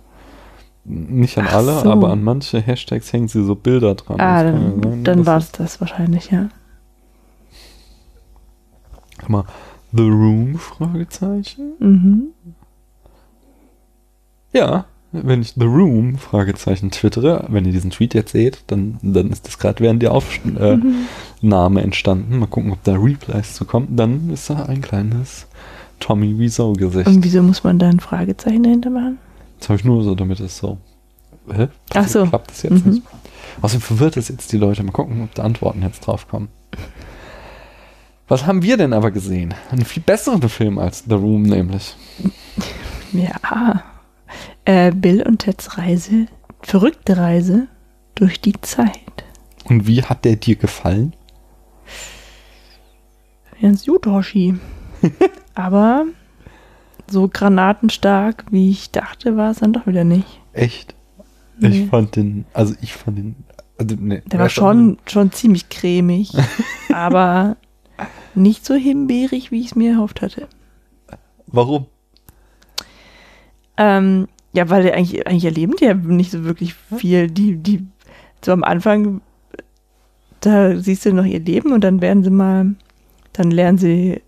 Nicht an Ach alle, so. aber an manche Hashtags hängen sie so Bilder dran. Ah, Das kann ja dann, sein, dann war es- es das wahrscheinlich, ja. Guck mal, The Room? Fragezeichen. Mhm. Ja, wenn ich The Room, Fragezeichen, twittere, wenn ihr diesen Tweet jetzt seht, dann, dann ist das gerade während der Aufnahme entstanden. Mal gucken, ob da Replies zu kommen. Dann ist da ein kleines Tommy Wiseau-Gesicht. Und wieso muss man da ein Fragezeichen dahinter machen? Das habe ich nur so, damit es so. Hä? Ach so. Klappt das jetzt Mhm. nicht? Außerdem verwirrt es jetzt die Leute. Mal gucken, ob da Antworten jetzt drauf kommen. Was haben wir denn aber gesehen? Einen viel besseren Film als The Room, nämlich. Ja. Äh, Bill und Teds Reise, verrückte Reise durch die Zeit. Und wie hat der dir gefallen? Ganz gut, Hoshi. Aber so granatenstark, wie ich dachte, war es dann doch wieder nicht. Echt? Nee. Ich fand den, also ich fand den, also nee, Der war schon, schon ziemlich cremig, aber nicht so himbeerig, wie ich es mir erhofft hatte. Warum? Ähm, ja, weil eigentlich, eigentlich erleben die ja nicht so wirklich viel. Die, die, so am Anfang, da siehst du noch ihr Leben und dann werden sie mal, dann lernen sie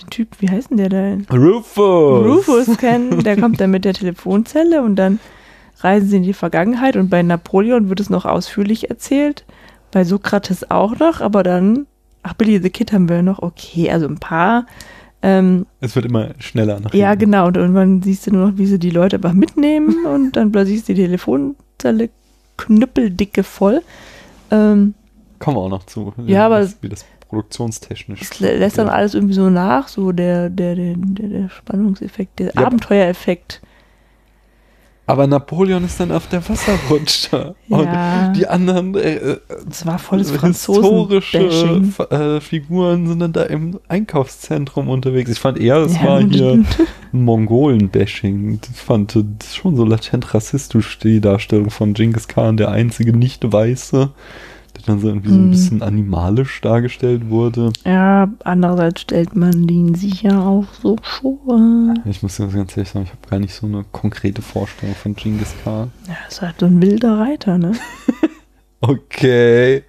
den Typ, wie heißt denn der da? Rufus! Rufus kennen, der kommt dann mit der Telefonzelle und dann reisen sie in die Vergangenheit und bei Napoleon wird es noch ausführlich erzählt, bei Sokrates auch noch, aber dann, ach, Billy the Kid haben wir noch, okay, also ein paar, ähm, Es wird immer schneller nach ja, genau. Und irgendwann siehst du nur noch, wie sie die Leute einfach mitnehmen und dann plötzlich ist die Telefonzelle knüppeldicke voll. Ähm, Kommen wir auch noch zu. Ja, aber- das, wie das produktionstechnisch. es lä- lässt dann alles irgendwie so nach, so der, der, der, der, Spannungseffekt, der. Abenteuereffekt. Aber Napoleon ist dann auf der Wasserrutsche. Ja. Und die anderen äh, äh, Es war volles historische Franzosen-Bashing. F- äh, Figuren sind dann da im Einkaufszentrum unterwegs. Ich fand eher, es Ja, war hier ein Mongolen-Bashing. Ich fand das schon so latent rassistisch, die Darstellung von Genghis Khan, der einzige Nicht-Weiße, dann so irgendwie so ein Mhm. bisschen animalisch dargestellt wurde. Ja, andererseits stellt man den sicher auch so vor. Ich muss ganz ganz ehrlich sagen, ich habe gar nicht so eine konkrete Vorstellung von Genghis Khan. Ja, ist halt so ein wilder Reiter, ne? Okay.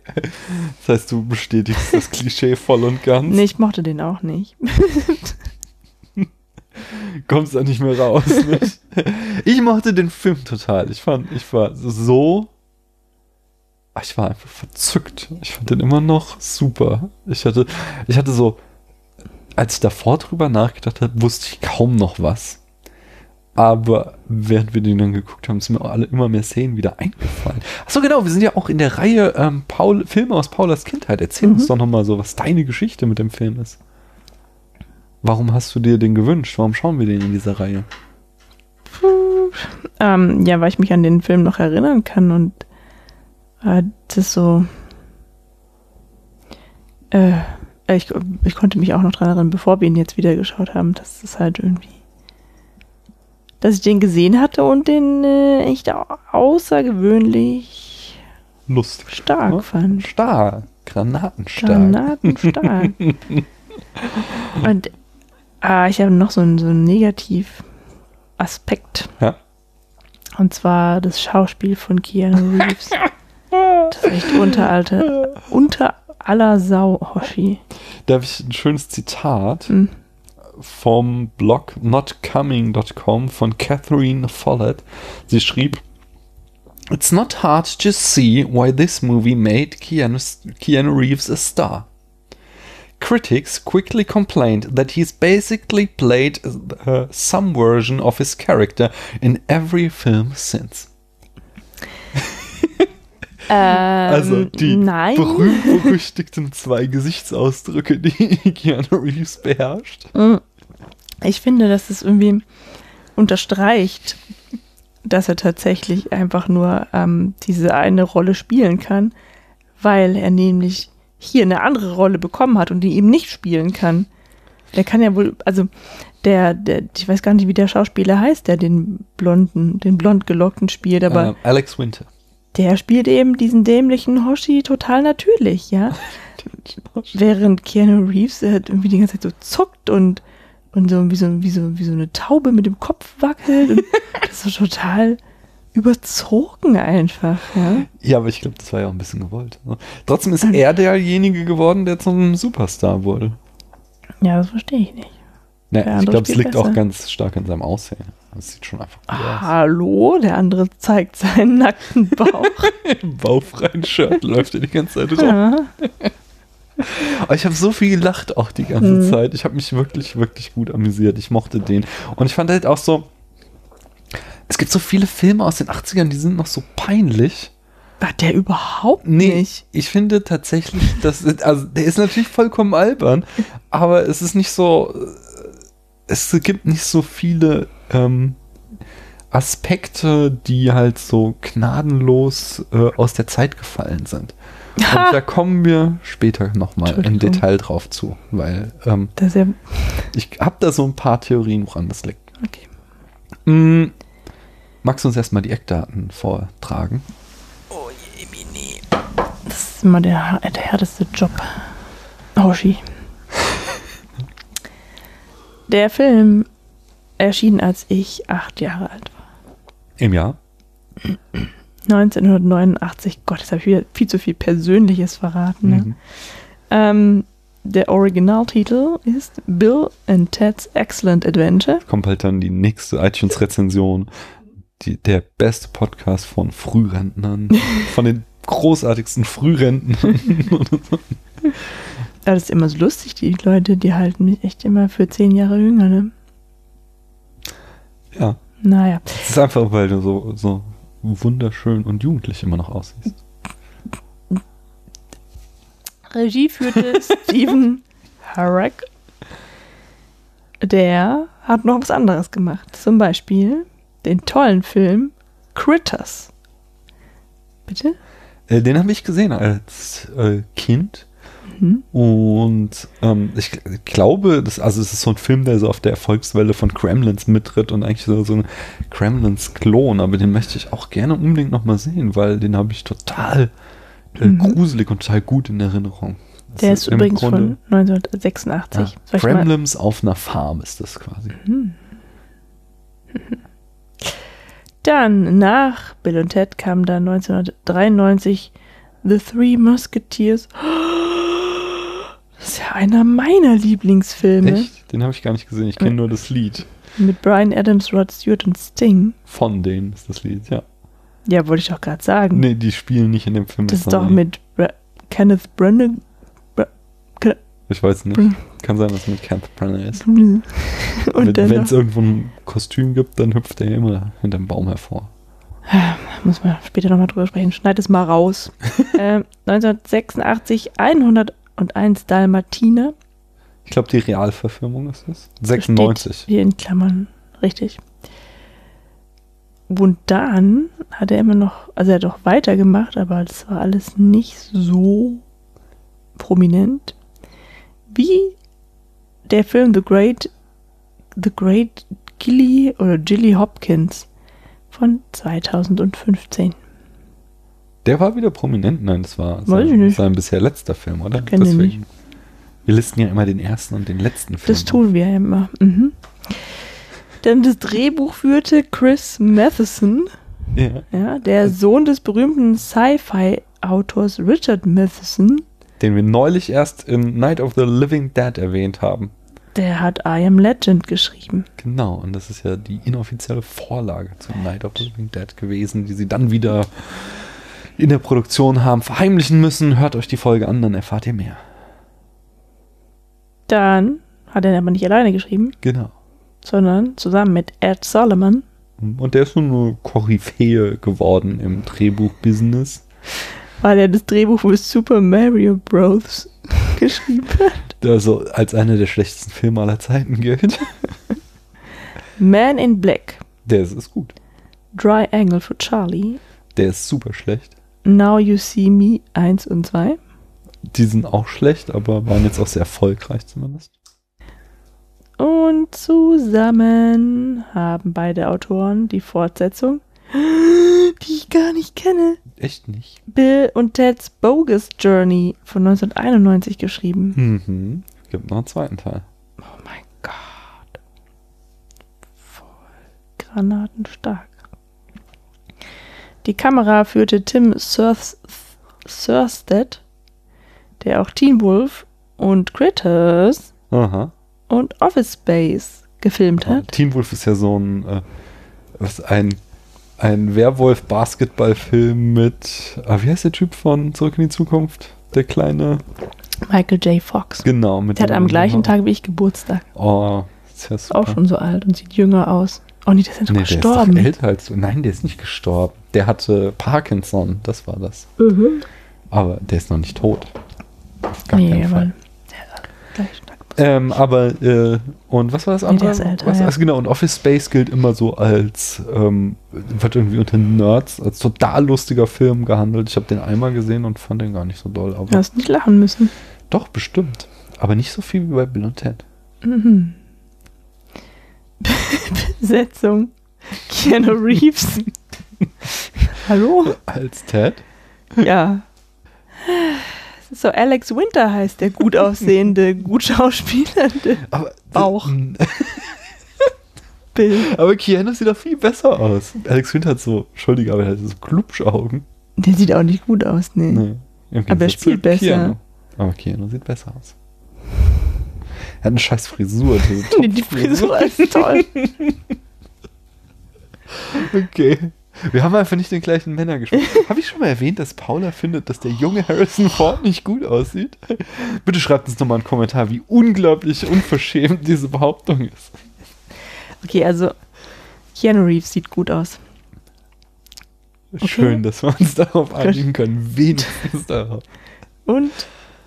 Das heißt, du bestätigst das Klischee voll und ganz. Nee, ich mochte den auch nicht. Kommst da nicht mehr raus. Nicht? Ich mochte den Film total. Ich fand, ich war so. Ah, Ich war einfach verzückt. Ich fand den immer noch super. Ich hatte, ich hatte so, als ich davor drüber nachgedacht habe, wusste ich kaum noch was. Aber während wir den dann geguckt haben, sind mir auch alle immer mehr Szenen wieder eingefallen. Achso, genau, wir sind ja auch in der Reihe ähm, Paul, Filme aus Paulas Kindheit. Erzähl uns Mhm. doch nochmal so, was deine Geschichte mit dem Film ist. Warum hast du dir den gewünscht? Warum schauen wir den in dieser Reihe? Ähm, ja, weil ich mich an den Film noch erinnern kann und das ist so. Äh, ich, ich konnte mich auch noch dran erinnern, bevor wir ihn jetzt wieder geschaut haben, dass es halt irgendwie. Dass ich den gesehen hatte und den äh, echt au- außergewöhnlich Lustig. stark Ja? fand. Stark. Granatenstark. Granatenstark. und äh, ich habe noch so einen, so einen Negativ-Aspekt. Ja. Und zwar das Schauspiel von Keanu Reeves. Das ist echt unter, alte, unter aller Sau, Hoshi. Da habe ich ein schönes Zitat Hm. vom Blog notcoming.com von Catherine Follett. Sie schrieb, It's not hard to see why this movie made Keanu, Keanu Reeves a star. Critics quickly complained that he's basically played uh, some version of his character in every film since. Ähm, Also die nein. berühmt-berüchtigten zwei Gesichtsausdrücke, die Keanu Reeves beherrscht. Ich finde, dass es irgendwie unterstreicht, dass er tatsächlich einfach nur ähm, diese eine Rolle spielen kann, weil er nämlich hier eine andere Rolle bekommen hat und die eben nicht spielen kann. Der kann ja wohl, also der, der, ich weiß gar nicht, wie der Schauspieler heißt, der den blonden, den blond gelockten spielt, aber Ähm, Alex Winter. Der spielt eben diesen dämlichen Hoshi total natürlich, ja. Während Keanu Reeves hat irgendwie die ganze Zeit so zuckt und, und so wie, so wie so wie so eine Taube mit dem Kopf wackelt. Und das ist so total überzogen einfach, ja. Ja, aber ich glaube, das war ja auch ein bisschen gewollt. ne? Trotzdem ist er derjenige geworden, der zum Superstar wurde. Ja, das verstehe ich nicht. Ne, Der ich glaube, es liegt auch besser. ganz stark an seinem Aussehen. Das sieht schon einfach gut aus. Hallo, der andere zeigt seinen nackten Bauch. Im bauchfreien Shirt läuft er die ganze Zeit rum. Aber ich habe so viel gelacht auch die ganze Mhm. Zeit. Ich habe mich wirklich, wirklich gut amüsiert. Ich mochte den. Und ich fand halt auch so, es gibt so viele Filme aus den 80ern, die sind noch so peinlich. Hat der überhaupt Nee, nicht. ich finde tatsächlich, dass, also der ist natürlich vollkommen albern, aber es ist nicht so, äh, es gibt nicht so viele ähm, Aspekte, die halt so gnadenlos äh, aus der Zeit gefallen sind. Und da kommen wir später nochmal im. Detail drauf zu, weil ähm, ja, ich habe da so ein paar Theorien, woran das liegt. okay. Mm, magst du uns erstmal die Eckdaten vortragen? Das ist immer der, der härteste Job. Hoshi. Der Film erschien, als ich acht Jahre alt war. Im Jahr? 1989. Gott, jetzt habe ich wieder viel zu viel Persönliches verraten. Ne? Mhm. Ähm, der Originaltitel ist Bill and Ted's Excellent Adventure. kommt halt dann die nächste iTunes-Rezension. Der beste Podcast von Frührentnern. von den großartigsten Frührentnern. Das ist immer so lustig, die Leute, die halten mich echt immer für zehn Jahre jünger, ne? Ja. Naja. Es ist einfach, weil du so, so wunderschön und jugendlich immer noch aussiehst. Regie führte Stephen Harrack. Der hat noch was anderes gemacht. Zum Beispiel den tollen Film Critters. Bitte? Äh, den habe ich gesehen als äh, Kind. Mhm. Und ähm, ich glaube, das, also es ist so ein Film, der so auf der Erfolgswelle von Gremlins mittritt und eigentlich so, so ein Gremlins-Klon, aber den möchte ich auch gerne unbedingt nochmal sehen, weil den habe ich total äh, Mhm. gruselig und total gut in Erinnerung. Das Der ist im übrigens Grunde- von 1986. ja, Gremlins auf einer Farm ist das quasi. Dann nach Bill und Ted kam dann 1993 The Three Musketeers. Das ist ja einer meiner Lieblingsfilme. Echt? Den habe ich gar nicht gesehen. Ich kenne nur das Lied. Mit Brian Adams, Rod Stewart und Sting. Von denen ist das Lied, ja. Ja, wollte ich doch gerade sagen. Nee, die spielen nicht in dem Film. das ist doch mit Bra Kenneth Branagh. Bra Ich weiß nicht. Kann sein, dass es mit Kenneth Branagh ist. und Wenn es irgendwo ein Kostüm gibt, dann hüpft er immer hinterm Baum hervor. muss man später nochmal drüber sprechen. Schneid es mal raus. ähm, 1986 101 Dalmatiner. Ich glaube, die Realverfilmung ist es. 96. Hier in Klammern, richtig. Und dann hat er immer noch, also er hat auch weitergemacht, aber das war alles nicht so prominent wie der Film The Great, The Great Gilly oder Gilly Hopkins von 2015. Der war wieder prominent. Nein, das war sein, ich sein bisher letzter Film, oder? kenn den nicht. Wir listen ja immer den ersten und den letzten Film. Das tun wir ja immer. Mhm. Dann das Drehbuch führte Chris Matheson. Ja, Ja, der Sohn des berühmten Sci-Fi-Autors Richard Matheson, den wir neulich erst in Night of the Living Dead erwähnt haben. der hat I Am Legend geschrieben. Genau, und das ist ja die inoffizielle Vorlage zu Night of the Living Dead gewesen, die sie dann wieder in der Produktion haben verheimlichen müssen. Hört euch die Folge an, dann erfahrt ihr mehr. Dann hat er aber nicht alleine geschrieben, Genau. sondern zusammen mit Ed Solomon. Und der ist so eine Koryphäe geworden im Drehbuch-Business. weil er das Drehbuch für Super Mario Bros. geschrieben hat. Der so als einer der schlechtesten Filme aller Zeiten gilt. Man in Black, Der ist, ist gut. Dry Angle for Charlie, Der ist super schlecht. Now You See Me 1 und 2, Die sind auch schlecht, aber waren jetzt auch sehr erfolgreich zumindest. Und zusammen haben beide Autoren die Fortsetzung, die ich gar nicht kenne, Echt nicht. Bill und Ted's Bogus Journey von 1991 geschrieben. Mhm. Gibt noch einen zweiten Teil. Oh mein Gott. Voll granatenstark. Die Kamera führte Tim Surstead, der auch Teen Wolf und Critters Aha. und Office Space gefilmt hat. Teen Wolf ist ja so ein, äh, was ein, ein Werwolf-Basketball-Film mit, ah, wie heißt der Typ von Zurück in die Zukunft? Der kleine, Michael J. Fox. genau. Mit Der hat am gleichen Tag wie ich Geburtstag. Oh, ist ja super. Auch schon so alt und sieht jünger aus. Oh nee, der ist ja doch Nee, der ist gestorben. älter als du. Nein, der ist nicht gestorben. Der hatte Parkinson, das war das. Mhm. Aber der ist noch nicht tot. Auf gar Nee, keinen aber Fall. der hat gleichen Tag. Ähm, aber, äh, und was war das Nee, andere? der ist älter, was, ja. also genau, und Office Space gilt immer so als, ähm, wird irgendwie unter Nerds, als total lustiger Film gehandelt. Ich habe den einmal gesehen und fand den gar nicht so doll. Aber Du hast nicht lachen müssen. doch, bestimmt. Aber nicht so viel wie bei Bill und Ted. Mhm. Besetzung. Keanu Reeves. Hallo? Als Ted? Ja. So Alex Winter heißt der gut aussehende, gut schauspielende Aber, Bauch. äh, Bill. aber Keanu sieht doch viel besser aus. Alex Winter hat so, Entschuldige, aber er hat so Klubschaugen. Der sieht auch nicht gut aus, nee. Nee. Aber er spielt besser. Keanu. Aber Keanu sieht besser aus. Er hat eine scheiß Frisur. Nee, die. Frisur ist toll. Okay. Wir haben einfach nicht den gleichen Männer gespielt. Habe ich schon mal erwähnt, dass Paula findet, dass der junge Harrison Ford nicht gut aussieht? Bitte schreibt uns nochmal einen Kommentar, wie unglaublich unverschämt diese Behauptung ist. Okay, also Keanu Reeves sieht gut aus. Schön, dass wir uns darauf einigen können. Wenigstens darauf. Und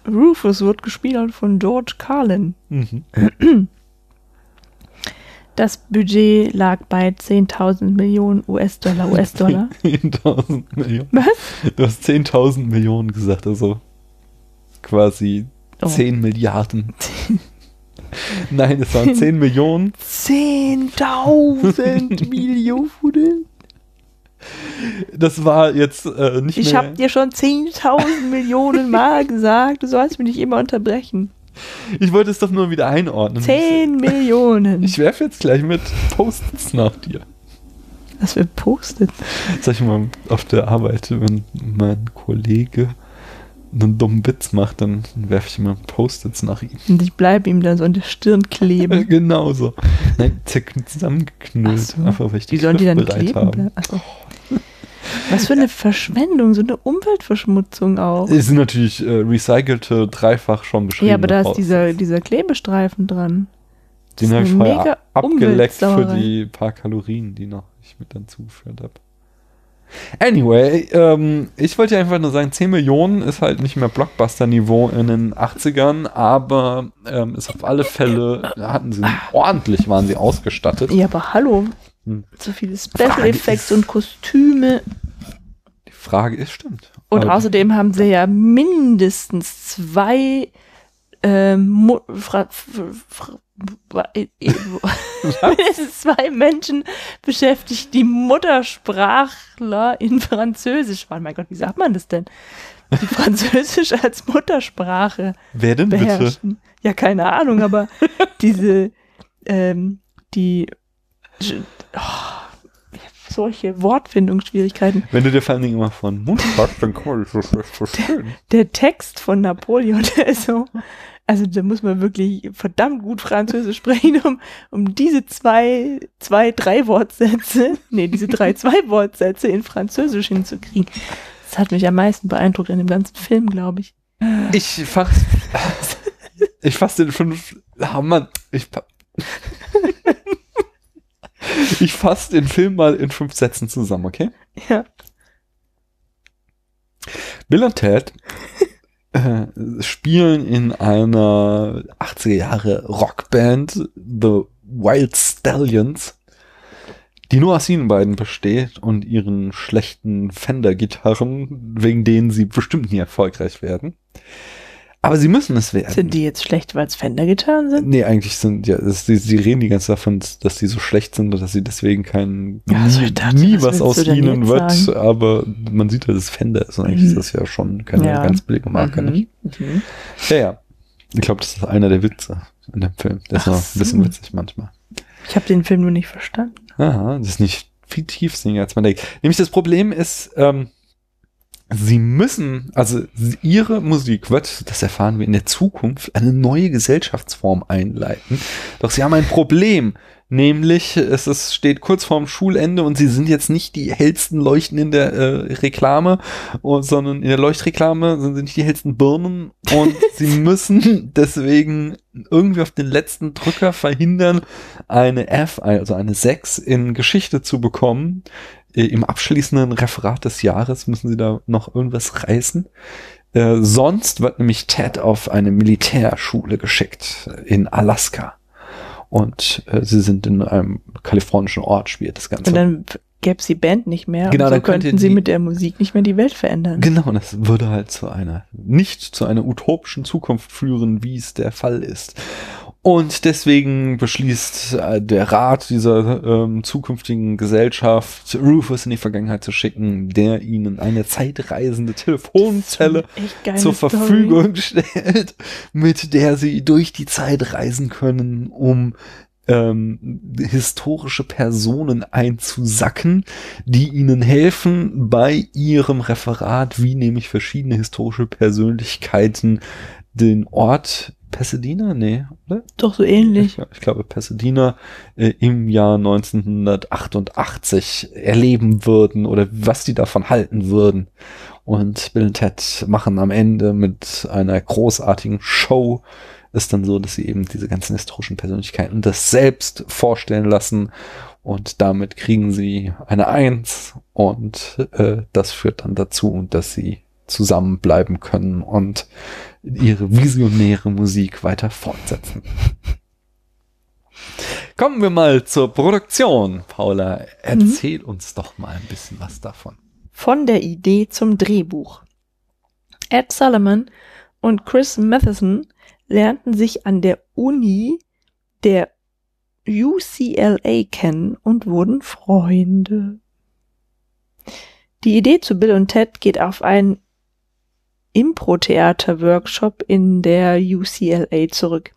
Rufus wird gespielt von George Carlin. Mhm. Das Budget lag bei 10.000 Millionen US-Dollar. US-Dollar. 10.000 Millionen. Was? Du hast 10.000 Millionen gesagt, also quasi Oh. 10 Milliarden. Nein, es waren 10 Millionen. 10.000 Millionen. Das war jetzt äh, nicht Ich mehr. hab dir schon 10.000 Millionen Mal gesagt, du sollst mich nicht immer unterbrechen. Ich wollte es doch nur wieder einordnen. 10 Millionen. Ich werfe jetzt gleich mit Post-its nach dir. Was für postet. Sag ich mal, auf der Arbeit, wenn mein Kollege einen dummen Witz macht, dann werfe ich immer Post-its nach ihm. Und ich bleibe ihm dann so an der Stirn kleben. Genauso. Nein, zerk- zusammengeknüllt. So. Einfach, weil ich die Wie sollen die dann kleben habe. Was für eine Verschwendung, so eine Umweltverschmutzung auch. Es sind natürlich äh, recycelte, dreifach schon beschrieben. Ja, aber da ist dieser, dieser Klebestreifen dran. Den ist habe ich vorher abgeleckt für die paar Kalorien, die noch ich mit dann zugeführt habe. Anyway, ähm, ich wollte ja einfach nur sagen, 10 Millionen ist halt nicht mehr Blockbuster-Niveau in den 80ern, aber ähm, ist auf alle Fälle, hatten sie ordentlich, waren sie ausgestattet. Ja, aber hallo. Hm. So viele Special Effects ist- und Kostüme. Die Frage ist, stimmt. Und Aber- außerdem haben sie ja mindestens zwei ähm, äh, äh, mindestens zwei Menschen beschäftigt, die Muttersprachler in Französisch waren. Mein Gott, wie sagt man das denn? Die Französisch als Muttersprache Wer denn bitte? beherrschen. Ja, keine Ahnung, aber diese, ähm, die, oh, solche Wortfindungsschwierigkeiten. Wenn du dir vor allen Dingen immer von Mund fragst, dann kann man das so schlecht verstehen. Der Text von Napoleon, der ist so, also da muss man wirklich verdammt gut Französisch sprechen, um, um diese zwei, zwei, drei Wortsätze, nee, diese drei, zwei Wortsätze in Französisch hinzukriegen. Das hat mich am meisten beeindruckt in dem ganzen Film, glaube ich. Ich fass. Ich fass den fünf. Ah, Mann. Ich, ich fass den Film mal in fünf Sätzen zusammen, okay? Ja. Bill und Ted äh, spielen in einer 80er Jahre Rockband, The Wild Stallions, die nur aus ihnen beiden besteht und ihren schlechten Fender-Gitarren, wegen denen sie bestimmt nie erfolgreich werden. Aber sie müssen es werden. Sind die jetzt schlecht, weil es Fender-Gitarren sind? Nee, eigentlich sind, ja, es, sie, sie reden die ganze Zeit davon, dass die so schlecht sind und dass sie deswegen kein, Ja, also dachte, nie was was aus ihnen wird, sagen? aber man sieht, dass es Fender ist und eigentlich Mhm. ist das ja schon keine Ja. ganz billige Marke, nicht? Mhm. Ja, ja. Ich glaube, das ist einer der Witze in dem Film. Der ist Ach noch ein bisschen so. witzig manchmal. Ich habe den Film nur nicht verstanden. Aha, das ist nicht viel tiefsinniger, als man denkt. Nämlich das Problem ist, ähm, sie müssen, also ihre Musik wird, das erfahren wir in der Zukunft, eine neue Gesellschaftsform einleiten. Doch sie haben ein Problem. Nämlich, es ist, steht kurz vorm Schulende und sie sind jetzt nicht die hellsten Leuchten in der äh, Reklame, und, sondern in der Leuchtreklame sind sie nicht die hellsten Birnen und sie müssen deswegen irgendwie auf den letzten Drücker verhindern, eine F, also eine 6 in Geschichte zu bekommen. Äh, Im abschließenden Referat des Jahres müssen sie da noch irgendwas reißen. Äh, sonst wird nämlich Ted auf eine Militärschule geschickt in Alaska. Und äh, sie sind in einem kalifornischen Ort, spielt das Ganze. Und dann gäbe es die Band nicht mehr. Genau, und so dann könnte könnten sie die- mit der Musik nicht mehr die Welt verändern. Genau, und das würde halt zu einer, nicht zu einer utopischen Zukunft führen, wie es der Fall ist. Und deswegen beschließt äh, der Rat dieser ähm, zukünftigen Gesellschaft, Rufus in die Vergangenheit zu schicken, der ihnen eine zeitreisende Telefonzelle zur Story. Verfügung stellt, mit der sie durch die Zeit reisen können, um ähm, historische Personen einzusacken, die ihnen helfen bei ihrem Referat, wie nämlich verschiedene historische Persönlichkeiten den Ort Pasadena, nee, oder? Doch so ähnlich. Ich, ich glaube Pasadena äh, im Jahr 1988 erleben würden oder was die davon halten würden. Und Bill und Ted machen am Ende mit einer großartigen Show ist dann so, dass sie eben diese ganzen historischen Persönlichkeiten das selbst vorstellen lassen und damit kriegen sie eine Eins und äh, das führt dann dazu, dass sie zusammenbleiben können und ihre visionäre Musik weiter fortsetzen. Kommen wir mal zur Produktion. Paula, erzähl uns doch mal ein bisschen was davon. Von der Idee zum Drehbuch. Ed Solomon und Chris Matheson lernten sich an der Uni der UCLA kennen und wurden Freunde. Die Idee zu Bill und Ted geht auf einen Impro-Theater-Workshop in der UCLA zurück.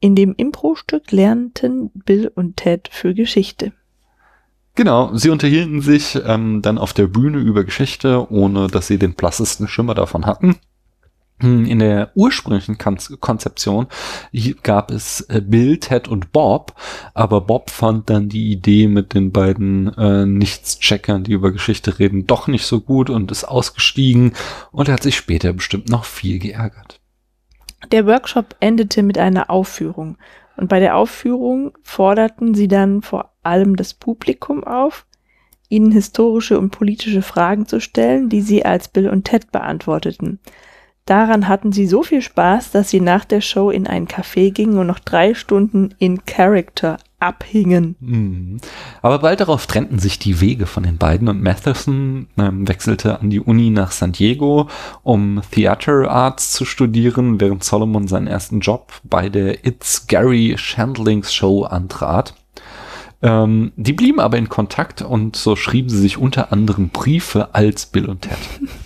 In dem Impro-Stück lernten Bill und Ted für Geschichte. Genau, sie unterhielten sich ähm, dann auf der Bühne über Geschichte, ohne dass sie den blassesten Schimmer davon hatten. Hm, In der ursprünglichen Kon Konzeption gab es äh, Bill, Ted und Bob, aber Bob fand dann die Idee mit den beiden äh, Nichtscheckern, die über Geschichte reden, doch nicht so gut und ist ausgestiegen und hat sich später bestimmt noch viel geärgert. Der Workshop endete mit einer Aufführung. Und bei der Aufführung forderten sie dann vor allem das Publikum auf, ihnen historische und politische Fragen zu stellen, die sie als Bill und Ted beantworteten. Daran hatten sie so viel Spaß, dass sie nach der Show in ein Café gingen und noch drei Stunden in Character abhingen. Mhm. Aber bald darauf trennten sich die Wege von den beiden und Matheson ähm, wechselte an die Uni nach San Diego, um Theater Arts zu studieren, während Solomon seinen ersten Job bei der It's Gary Shandlings Show antrat. Ähm, die blieben aber in Kontakt und so schrieben sie sich unter anderem Briefe als Bill und Ted.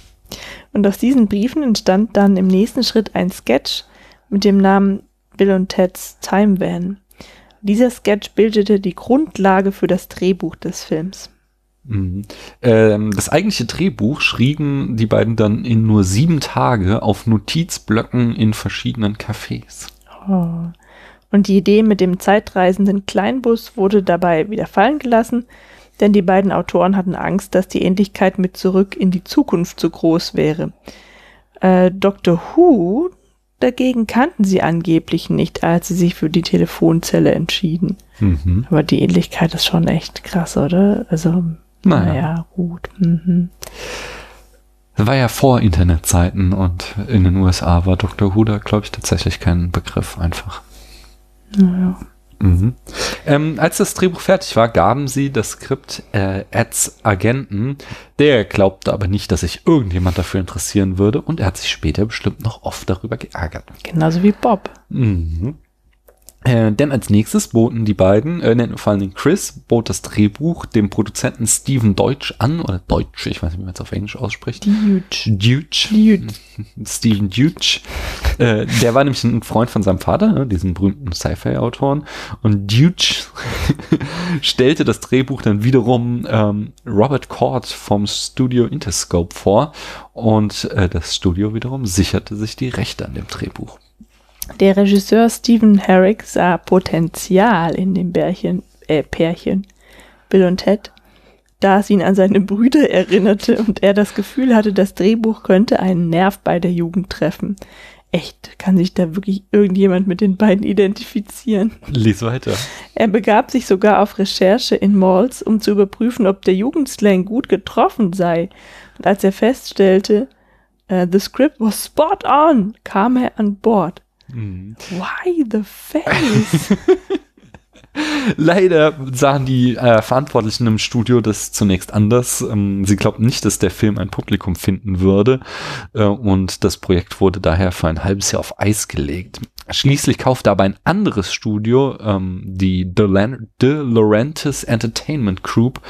Und aus diesen Briefen entstand dann im nächsten Schritt ein Sketch mit dem Namen Bill und Ted's Time Van. Dieser Sketch bildete die Grundlage für das Drehbuch des Films. Mhm. Ähm, das eigentliche Drehbuch schrieben die beiden dann in nur sieben Tage auf Notizblöcken in verschiedenen Cafés. Oh. Und die Idee mit dem zeitreisenden Kleinbus wurde dabei wieder fallen gelassen, denn die beiden Autoren hatten Angst, dass die Ähnlichkeit mit Zurück in die Zukunft zu groß wäre. Äh, Dr. Who dagegen kannten sie angeblich nicht, als sie sich für die Telefonzelle entschieden. Mhm. Aber die Ähnlichkeit ist schon echt krass, oder? Also, Naja. naja, gut. Mhm. War ja vor Internetzeiten und in den USA war Dr. Who da, glaube ich, tatsächlich kein Begriff einfach. Naja. Mhm. Ähm, als das Drehbuch fertig war, gaben sie das Skript äh, Eds Agenten. Der glaubte aber nicht, dass sich irgendjemand dafür interessieren würde und er hat sich später bestimmt noch oft darüber geärgert. Genauso wie Bob. Mhm. Äh, denn als nächstes boten die beiden, äh, ne, vor allem Chris, bot das Drehbuch dem Produzenten Steven Deutsch an, oder Deutsch, ich weiß nicht, wie man es auf Englisch ausspricht. Deutsch. Deutsch. Steven Deutsch. äh, der war nämlich ein Freund von seinem Vater, ne, diesen berühmten Sci-Fi-Autoren. Und Deutsch stellte das Drehbuch dann wiederum ähm, Robert Cord vom Studio Interscope vor. Und äh, das Studio wiederum sicherte sich die Rechte an dem Drehbuch. Der Regisseur Stephen Herrick sah Potenzial in dem Bärchen, äh, Pärchen Bill und Ted, da es ihn an seine Brüder erinnerte und er das Gefühl hatte, das Drehbuch könnte einen Nerv bei der Jugend treffen. Echt, kann sich da wirklich irgendjemand mit den beiden identifizieren? Lies weiter. Er begab sich sogar auf Recherche in Malls, um zu überprüfen, ob der Jugendslang gut getroffen sei. Und als er feststellte, uh, the script was spot on, kam er an Bord. Why the face? Leider sahen die äh, Verantwortlichen im Studio das zunächst anders. Ähm, sie glaubten nicht, dass der Film ein Publikum finden würde äh, und das Projekt wurde daher für ein halbes Jahr auf Eis gelegt. Schließlich kaufte aber ein anderes Studio, ähm, die De, De Laurentiis Entertainment Group,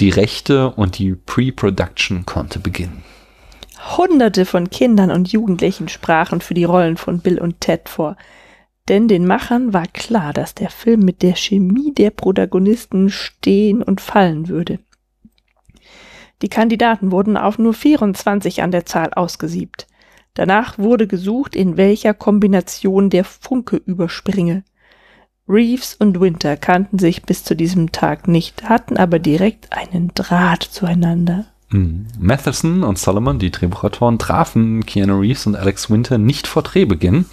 die Rechte und die Pre-Production konnte beginnen. Hunderte von Kindern und Jugendlichen sprachen für die Rollen von Bill und Ted vor. Denn den Machern war klar, dass der Film mit der Chemie der Protagonisten stehen und fallen würde. Die Kandidaten wurden auf nur 24 an der Zahl ausgesiebt. Danach wurde gesucht, in welcher Kombination der Funke überspringe. Reeves und Winter kannten sich bis zu diesem Tag nicht, hatten aber direkt einen Draht zueinander. Mhm. Matheson und Solomon, die Drehbuchautoren, trafen Keanu Reeves und Alex Winter nicht vor Drehbeginn.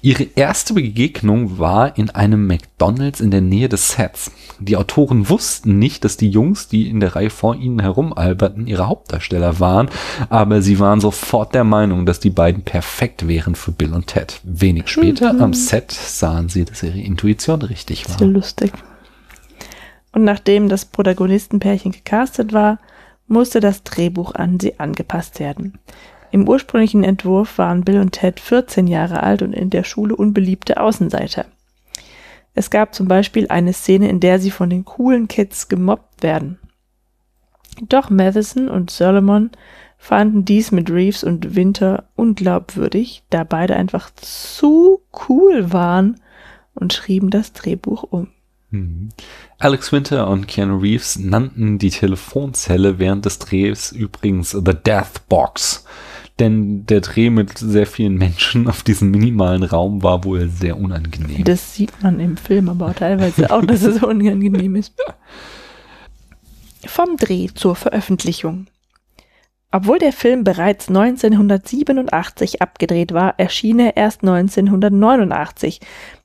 Ihre erste Begegnung war in einem McDonalds in der Nähe des Sets. Die Autoren wussten nicht, dass die Jungs, die in der Reihe vor ihnen herumalberten, ihre Hauptdarsteller waren, aber sie waren sofort der Meinung, dass die beiden perfekt wären für Bill und Ted. Wenig später mhm. am Set sahen sie, dass ihre Intuition richtig war. Sehr lustig. Und nachdem das Protagonistenpärchen gecastet war, musste das Drehbuch an sie angepasst werden. Im ursprünglichen Entwurf waren Bill und Ted 14 Jahre alt und in der Schule unbeliebte Außenseiter. Es gab zum Beispiel eine Szene, in der sie von den coolen Kids gemobbt werden. Doch Matheson und Solomon fanden dies mit Reeves und Winter unglaubwürdig, da beide einfach zu cool waren und schrieben das Drehbuch um. Mhm. Alex Winter und Keanu Reeves nannten die Telefonzelle während des Drehs übrigens The Death Box. Denn der Dreh mit sehr vielen Menschen auf diesem minimalen Raum war wohl sehr unangenehm. Das sieht man im Film aber teilweise auch, dass es unangenehm ist. Vom Dreh zur Veröffentlichung. Obwohl der Film bereits 1987 abgedreht war, erschien er erst 1989,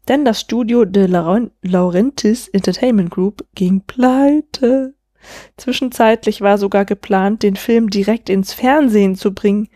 denn das Studio de Laurentiis Entertainment Group ging pleite. Zwischenzeitlich war sogar geplant, den Film direkt ins Fernsehen zu bringen,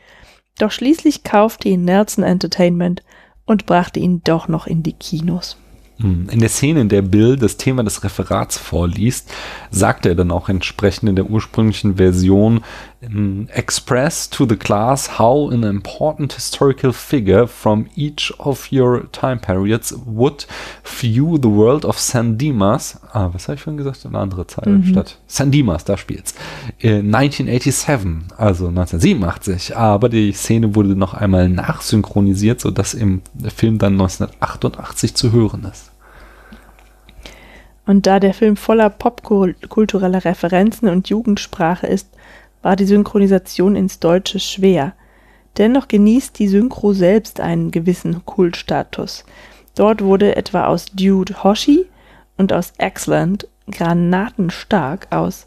doch schließlich kaufte ihn Nelson Entertainment und brachte ihn doch noch in die Kinos. Hm. In der Szene, in der Bill das Thema des Referats vorliest, sagte er dann auch entsprechend in der ursprünglichen Version Express to the class how an important historical figure from each of your time periods would view the world of San Dimas. Ah, was habe ich vorhin gesagt? Eine andere Zeile mhm. statt. San Dimas, da spielt's. 1987, also 1987. Aber die Szene wurde noch einmal nachsynchronisiert, sodass im Film dann 1988 zu hören ist. Und da der Film voller popkultureller Referenzen und Jugendsprache ist, war die Synchronisation ins Deutsche schwer. Dennoch genießt die Synchro selbst einen gewissen Kultstatus. Dort wurde etwa aus Dude Hoshi und aus Excellent granatenstark aus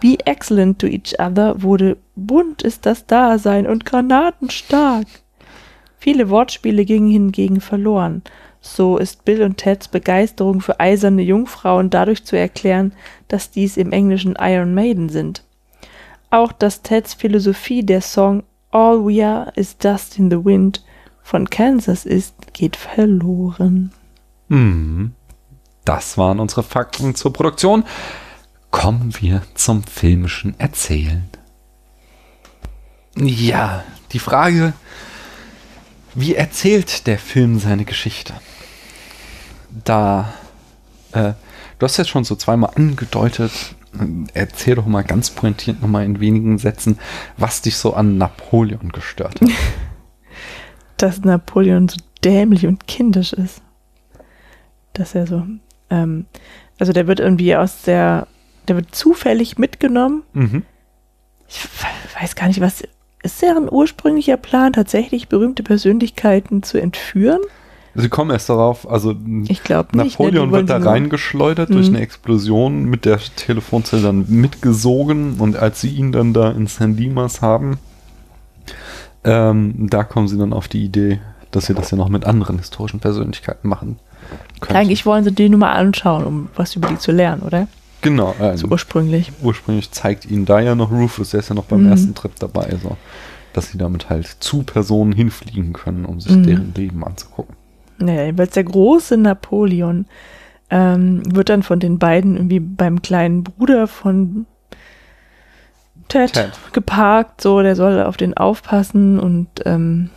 Be excellent to each other wurde bunt ist das Dasein und granatenstark. Viele Wortspiele gingen hingegen verloren so ist Bill und Teds Begeisterung für eiserne Jungfrauen dadurch zu erklären, dass dies im Englischen Iron Maiden sind. Auch dass Teds Philosophie der Song All We Are is Dust in the Wind von Kansas ist, geht verloren. Hm. Das waren unsere Fakten zur Produktion. Kommen wir zum filmischen Erzählen. Ja, die Frage, wie erzählt der Film seine Geschichte? da, äh, du hast jetzt schon so zweimal angedeutet, erzähl doch mal ganz pointiert nochmal in wenigen Sätzen, was dich so an Napoleon gestört hat. Dass Napoleon so dämlich und kindisch ist. Dass er so, ähm, also der wird irgendwie aus der, der wird zufällig mitgenommen. mhm. Ich weiß gar nicht, was ist deren ursprünglicher Plan, tatsächlich berühmte Persönlichkeiten zu entführen? Sie kommen erst darauf, also Ich glaube nicht. ne? Napoleon wird da reingeschleudert durch Mhm. eine Explosion mit der Telefonzelle dann mitgesogen und als sie ihn dann da in San Dimas haben, ähm, da kommen sie dann auf die Idee, dass sie das ja noch mit anderen historischen Persönlichkeiten machen können. Eigentlich wollen sie die nur mal anschauen, um was über die zu lernen, oder? Genau, äh, So ursprünglich. ursprünglich zeigt ihnen da ja noch Rufus, der ist ja noch beim Mhm. ersten Trip dabei, so, dass sie damit halt zu Personen hinfliegen können, um sich Mhm. deren Leben anzugucken. Naja, jedenfalls der große Napoleon ähm, wird dann von den beiden irgendwie beim kleinen Bruder von Ted, Ted. geparkt, so, der soll auf den aufpassen und ähm,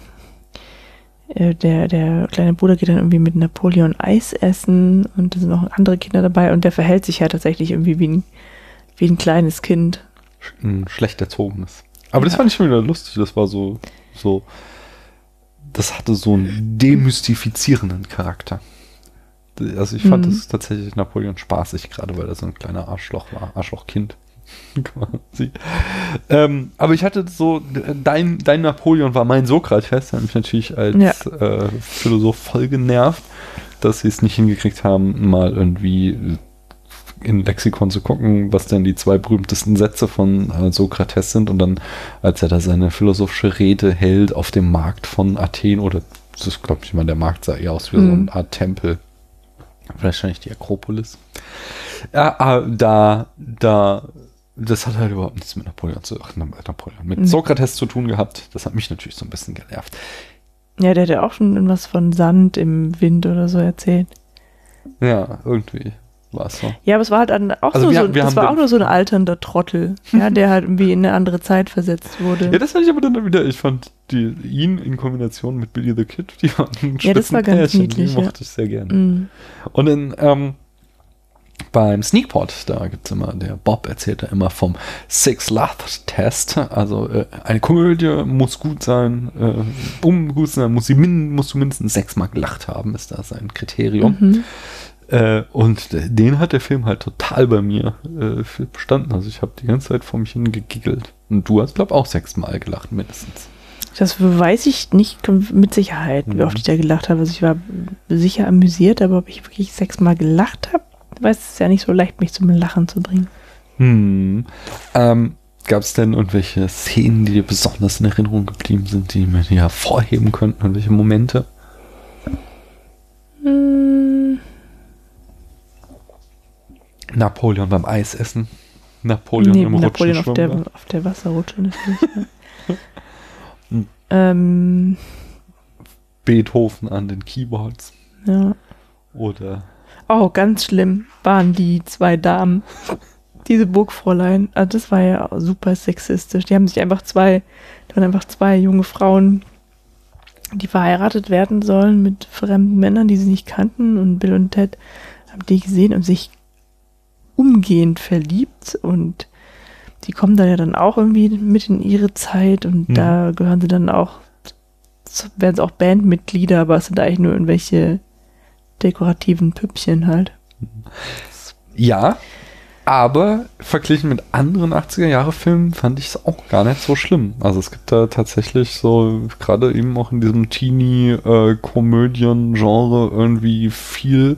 äh, der, der kleine Bruder geht dann irgendwie mit Napoleon Eis essen und da sind noch andere Kinder dabei und der verhält sich ja tatsächlich irgendwie wie ein, wie ein kleines Kind. Ein schlecht erzogenes. Aber das Ja. fand ich schon wieder lustig, das war so, so, das hatte so einen demystifizierenden Charakter. Also ich fand Mhm. das tatsächlich Napoleon spaßig, gerade weil er so ein kleiner Arschloch war, Arschlochkind. Quasi. Ähm, aber ich hatte so, dein, dein Napoleon war mein Sokrates, der hat mich natürlich als Ja. äh, Philosoph voll genervt, dass sie es nicht hingekriegt haben, mal irgendwie in Lexikon zu gucken, was denn die zwei berühmtesten Sätze von äh, Sokrates sind und dann, als er da seine philosophische Rede hält auf dem Markt von Athen oder das ist, glaube ich mal, der Markt sah eher aus wie so Mhm. eine Art Tempel. Wahrscheinlich die Akropolis. Ja, ah, da, da, das hat halt überhaupt nichts mit Napoleon zu, ach, Napoleon, mit Mhm. Sokrates zu tun gehabt. Das hat mich natürlich so ein bisschen genervt. Ja, der hat ja auch schon irgendwas von Sand im Wind oder so erzählt. Ja, irgendwie war es so. Ja, aber es war halt dann auch Also wir so, haben- wir das war auch nur so ein alternder Trottel, ja, der halt irgendwie in eine andere Zeit versetzt wurde. Ja, das fand ich aber dann wieder, ich fand die, ihn in Kombination mit Billy the Kid, die waren ein Ja, das war ganz Spitzenpärchen, niedlich, Die ja. mochte ich sehr gerne. Mm. Und dann ähm, beim Sneakpot, da gibt es immer, der Bob erzählt da immer vom Six Laugh Test. Also äh, eine Komödie muss gut sein, äh, um gut zu sein, muss, sie min musst du mindestens sechsmal gelacht haben, ist da sein Kriterium. Mhm. Äh, und den hat der Film halt total bei mir äh, bestanden. Also ich habe die ganze Zeit vor mich hin gegiggelt. Und du hast, glaube ich, auch sechsmal gelacht, mindestens. Das weiß ich nicht mit Sicherheit, wie Mhm. oft ich da gelacht habe. Also ich war sicher amüsiert, aber ob ich wirklich sechsmal gelacht habe, weiß es ja nicht so leicht, mich zum Lachen zu bringen. Hm. Ähm, Gab es denn irgendwelche Szenen, die dir besonders in Erinnerung geblieben sind, die wir hier hervorheben könnten? Irgendwelche Momente? Hm, Napoleon beim Eisessen. Napoleon nee, im Napoleon auf der, Rutschenschwimmbad. auf der Wasserrutsche natürlich. ja. Hm. ähm, Beethoven an den Keyboards. ja. Oder Oh, ganz schlimm waren die zwei Damen. Diese Burgfräulein. Also das war ja super sexistisch. Die haben sich einfach zwei, da waren einfach zwei junge Frauen, die verheiratet werden sollen mit fremden Männern, die sie nicht kannten. Und Bill und Ted haben die gesehen und sich umgehend verliebt. Und die kommen dann ja dann auch irgendwie mit in ihre Zeit. Und Mhm. da gehören sie dann auch, werden sie auch Bandmitglieder, aber es sind eigentlich nur irgendwelche dekorativen Püppchen halt. Ja, aber verglichen mit anderen 80er-Jahre-Filmen fand ich es auch gar nicht so schlimm. Also es gibt da tatsächlich so, gerade eben auch in diesem Teenie-Komödien-Genre irgendwie viel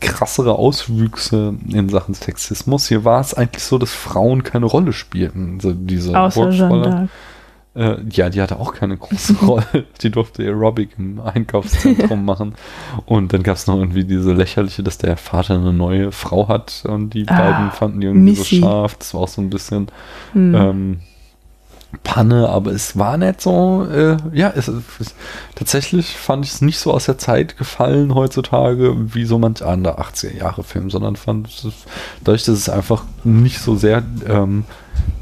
krassere Auswüchse in Sachen Sexismus. Hier war es eigentlich so, dass Frauen keine Rolle spielten. Also diese Außer Jeanne äh, ja, die hatte auch keine große Rolle. Die durfte Aerobic im Einkaufszentrum machen. Und dann gab es noch irgendwie diese lächerliche, dass der Vater eine neue Frau hat und die Ah, beiden fanden die irgendwie Missy. so scharf. Das war auch so ein bisschen Hm. ähm, Panne, aber es war nicht so, äh, ja, es, es, tatsächlich fand ich es nicht so aus der Zeit gefallen heutzutage wie so manch anderer 80er-Jahre-Film, sondern fand es, dadurch, dass es einfach nicht so sehr ähm,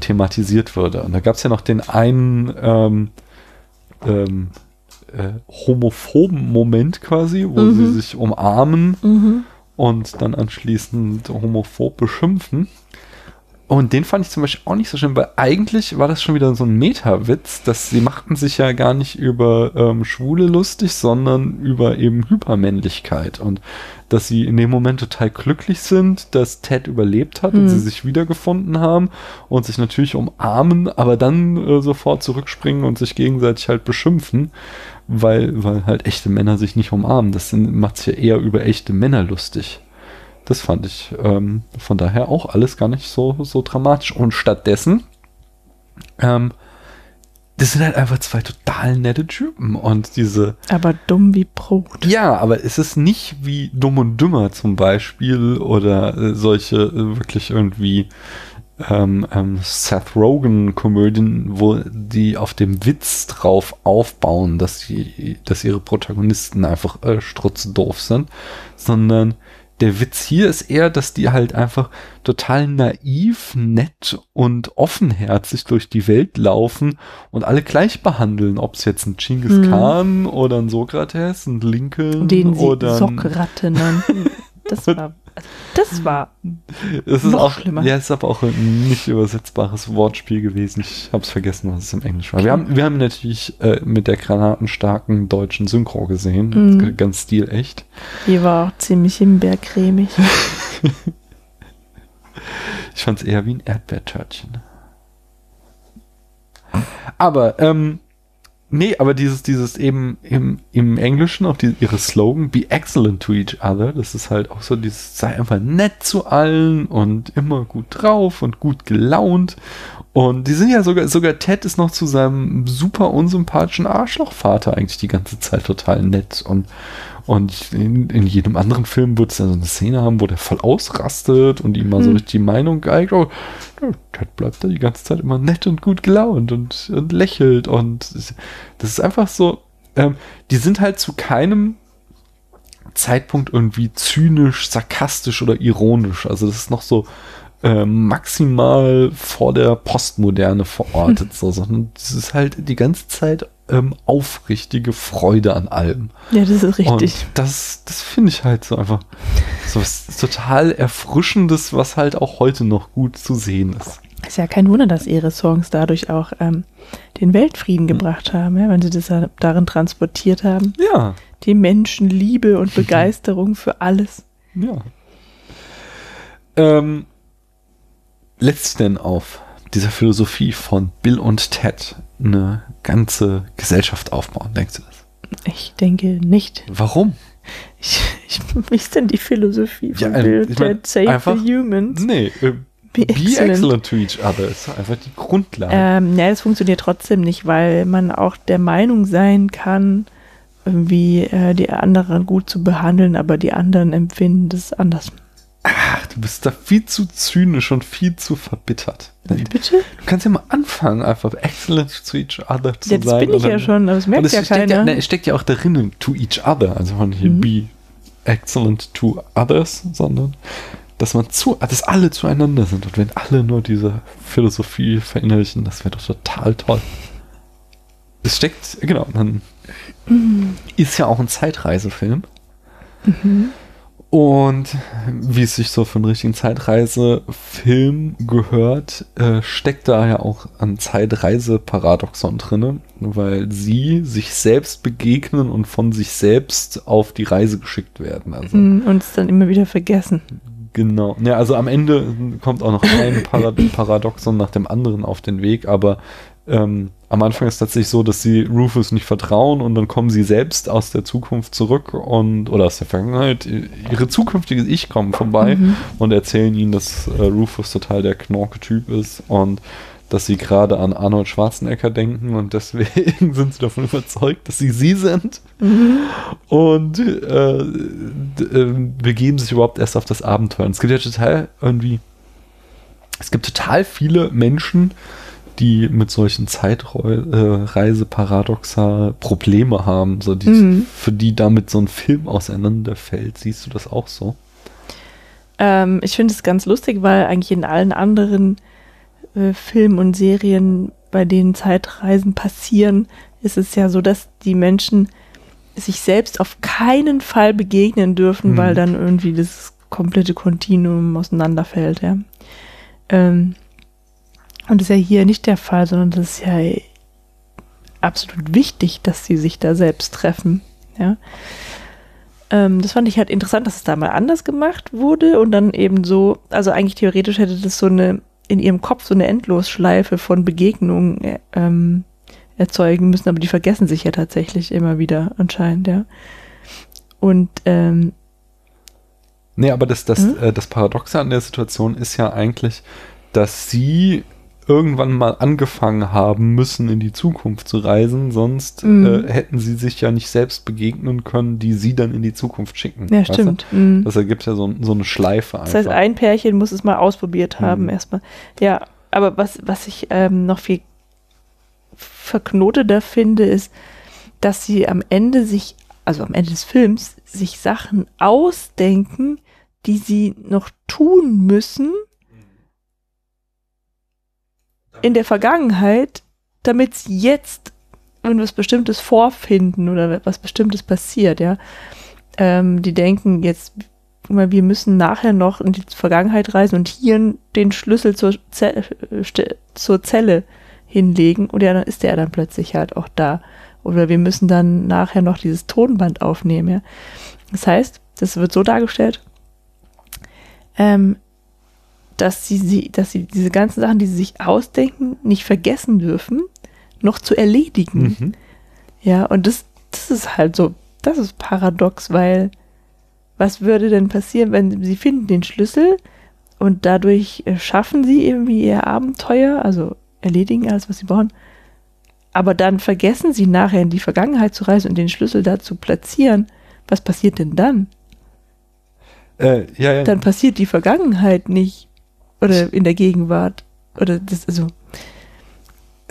thematisiert wurde. Und da gab es ja noch den einen ähm, ähm, äh, homophoben Moment quasi, wo Mhm. sie sich umarmen Mhm. und dann anschließend homophob beschimpfen. Und den fand ich zum Beispiel auch nicht so schlimm, weil eigentlich war das schon wieder so ein Meta-Witz, dass sie machten sich ja gar nicht über ähm, Schwule lustig, sondern über eben Hypermännlichkeit und dass sie in dem Moment total glücklich sind, dass Ted überlebt hat und Hm. sie sich wiedergefunden haben und sich natürlich umarmen, aber dann äh, sofort zurückspringen und sich gegenseitig halt beschimpfen, weil, weil halt echte Männer sich nicht umarmen. Das macht sich ja eher über echte Männer lustig. Das fand ich ähm, von daher auch alles gar nicht so, so dramatisch. Und stattdessen, ähm, das sind halt einfach zwei total nette Typen. Und diese, Aber dumm wie Brot. ja, aber es ist nicht wie Dumm und Dümmer zum Beispiel oder äh, solche äh, wirklich irgendwie ähm, ähm, Seth Rogen-Komödien, wo die auf dem Witz drauf aufbauen, dass, die, dass ihre Protagonisten einfach äh, strutzdoof sind, sondern der Witz hier ist eher, dass die halt einfach total naiv, nett und offenherzig durch die Welt laufen und alle gleich behandeln, ob es jetzt ein Genghis Mhm. Khan oder ein Sokrates, ein Lincoln Den sie oder nannten. Das war, das war, es ist noch auch, schlimmer. Ja, es ist aber auch ein nicht übersetzbares Wortspiel gewesen. Ich habe es vergessen, was es im Englisch war. Wir haben, wir haben natürlich äh, mit der granatenstarken deutschen Synchro gesehen. Mhm. Ganz stilecht. die war auch ziemlich himbeercremig. Ich fand es eher wie ein Erdbeertörtchen. Aber, ähm, nee, aber dieses, dieses eben im, im Englischen, auch die, ihre Slogan, be excellent to each other, das ist halt auch so dieses, sei einfach nett zu allen und immer gut drauf und gut gelaunt. Und die sind ja sogar, sogar Ted ist noch zu seinem super unsympathischen Arschlochvater eigentlich die ganze Zeit total nett und, und in, in jedem anderen Film wird es ja so eine Szene haben, wo der voll ausrastet und ihm mal so Hm. richtig die Meinung geigt. Oh, Ted bleibt da die ganze Zeit immer nett und gut gelaunt und, und lächelt. Und das ist einfach so, ähm, die sind halt zu keinem Zeitpunkt irgendwie zynisch, sarkastisch oder ironisch. Also das ist noch so äh, maximal vor der Postmoderne verortet, so, sondern es ist halt die ganze Zeit ähm, aufrichtige Freude an allem. Ja, das ist richtig. Und das, das finde ich halt so einfach so was total Erfrischendes, was halt auch heute noch gut zu sehen ist. Ist ja kein Wunder, dass ihre Songs dadurch auch ähm, den Weltfrieden gebracht haben, ja, wenn sie das darin transportiert haben. Ja, Die Menschenliebe und Begeisterung für alles. ja. Ähm, denn auf dieser Philosophie von Bill und Ted eine ganze Gesellschaft aufbauen, denkst du das? Ich denke nicht. Warum? Ich, ich, wie ist denn die Philosophie von Ja, Bill ich mein, Ted Save einfach- the Humans? Nee, äh, Be be excellent. excellent to each other ist einfach die Grundlage. Ähm, ja, das funktioniert trotzdem nicht, weil man auch der Meinung sein kann, irgendwie äh, die anderen gut zu behandeln, aber die anderen empfinden das anders. Ach, du bist da viel zu zynisch und viel zu verbittert. Du Bitte? kannst ja mal anfangen, einfach excellent to each other zu Ja, das sein. bin ich ja schon, aber das merkt es ja steckt, ja, keiner. ne, es steckt ja auch darin, to each other. Also von hier Mhm. be excellent to others, sondern dass man zu, dass alle zueinander sind. Und wenn alle nur diese Philosophie verinnerlichen, das wäre doch total toll. Es steckt, genau, dann Mhm. ist ja auch ein Zeitreisefilm. Und wie es sich so für einen richtigen Zeitreisefilm gehört, äh, steckt da ja auch ein Zeitreiseparadoxon drinne, weil sie sich selbst begegnen und von sich selbst auf die Reise geschickt werden. Also Mhm, und es dann immer wieder vergessen. Genau. Ja, also am Ende kommt auch noch ein Parad Paradoxon nach dem anderen auf den Weg, aber ähm, am Anfang ist es tatsächlich so, dass sie Rufus nicht vertrauen und dann kommen sie selbst aus der Zukunft zurück und oder aus der Vergangenheit. Ihre zukünftige Ich kommen vorbei Mhm. und erzählen ihnen, dass äh, Rufus total der Knorke-Typ ist und dass sie gerade an Arnold Schwarzenegger denken und deswegen sind sie davon überzeugt, dass sie sie sind Mhm. und äh, d- äh, begeben sich überhaupt erst auf das Abenteuer. Und es gibt ja total irgendwie, es gibt total viele Menschen, die mit solchen Zeitreiseparadoxa Probleme haben, so die, Mhm. für die damit so ein Film auseinanderfällt. Siehst du das auch so? Ähm, ich finde es ganz lustig, weil eigentlich in allen anderen äh, Filmen und Serien, bei denen Zeitreisen passieren, ist es ja so, dass die Menschen sich selbst auf keinen Fall begegnen dürfen, Mhm. weil dann irgendwie das komplette Kontinuum auseinanderfällt, ja. Ähm, und das ist ja hier nicht der Fall, sondern das ist ja absolut wichtig, dass sie sich da selbst treffen, ja. Ähm, das fand ich halt interessant, dass es da mal anders gemacht wurde und dann eben so, also eigentlich theoretisch hätte das so eine, in ihrem Kopf so eine Endlosschleife von Begegnungen äh, ähm, erzeugen müssen, aber die vergessen sich ja tatsächlich immer wieder anscheinend, ja. Und ähm, Nee, aber das, das, Mhm. äh, das Paradoxe an der Situation ist ja eigentlich, dass sie irgendwann mal angefangen haben müssen, in die Zukunft zu reisen, sonst Mhm. äh, hätten sie sich ja nicht selbst begegnen können, die sie dann in die Zukunft schicken. ja, stimmt. Mhm. Das ergibt ja so, so eine Schleife einfach. Das heißt, ein Pärchen muss es mal ausprobiert haben Mhm. erstmal. Ja, aber was, was ich ähm, noch viel verknoteter finde, ist, dass sie am Ende sich, also am Ende des Films, sich Sachen ausdenken, die sie noch tun müssen in der Vergangenheit, damit sie jetzt irgendwas Bestimmtes vorfinden oder was Bestimmtes passiert, ja. Ähm, die denken jetzt, wir müssen nachher noch in die Vergangenheit reisen und hier den Schlüssel zur, Ze Ste- zur Zelle hinlegen und ja, dann ist der dann plötzlich halt auch da. Oder wir müssen dann nachher noch dieses Tonband aufnehmen, ja. Das heißt, das wird so dargestellt, ähm, dass sie, sie, dass sie diese ganzen Sachen, die sie sich ausdenken, nicht vergessen dürfen, noch zu erledigen. Mhm. Ja, und das, das ist halt so, das ist paradox, weil was würde denn passieren, wenn sie finden den Schlüssel und dadurch äh, schaffen sie irgendwie ihr Abenteuer, also erledigen alles, was sie brauchen, aber dann vergessen sie nachher in die Vergangenheit zu reisen und den Schlüssel da zu platzieren. Was passiert denn dann? Äh, ja, ja. Dann passiert die Vergangenheit nicht oder in der Gegenwart. Oder das, also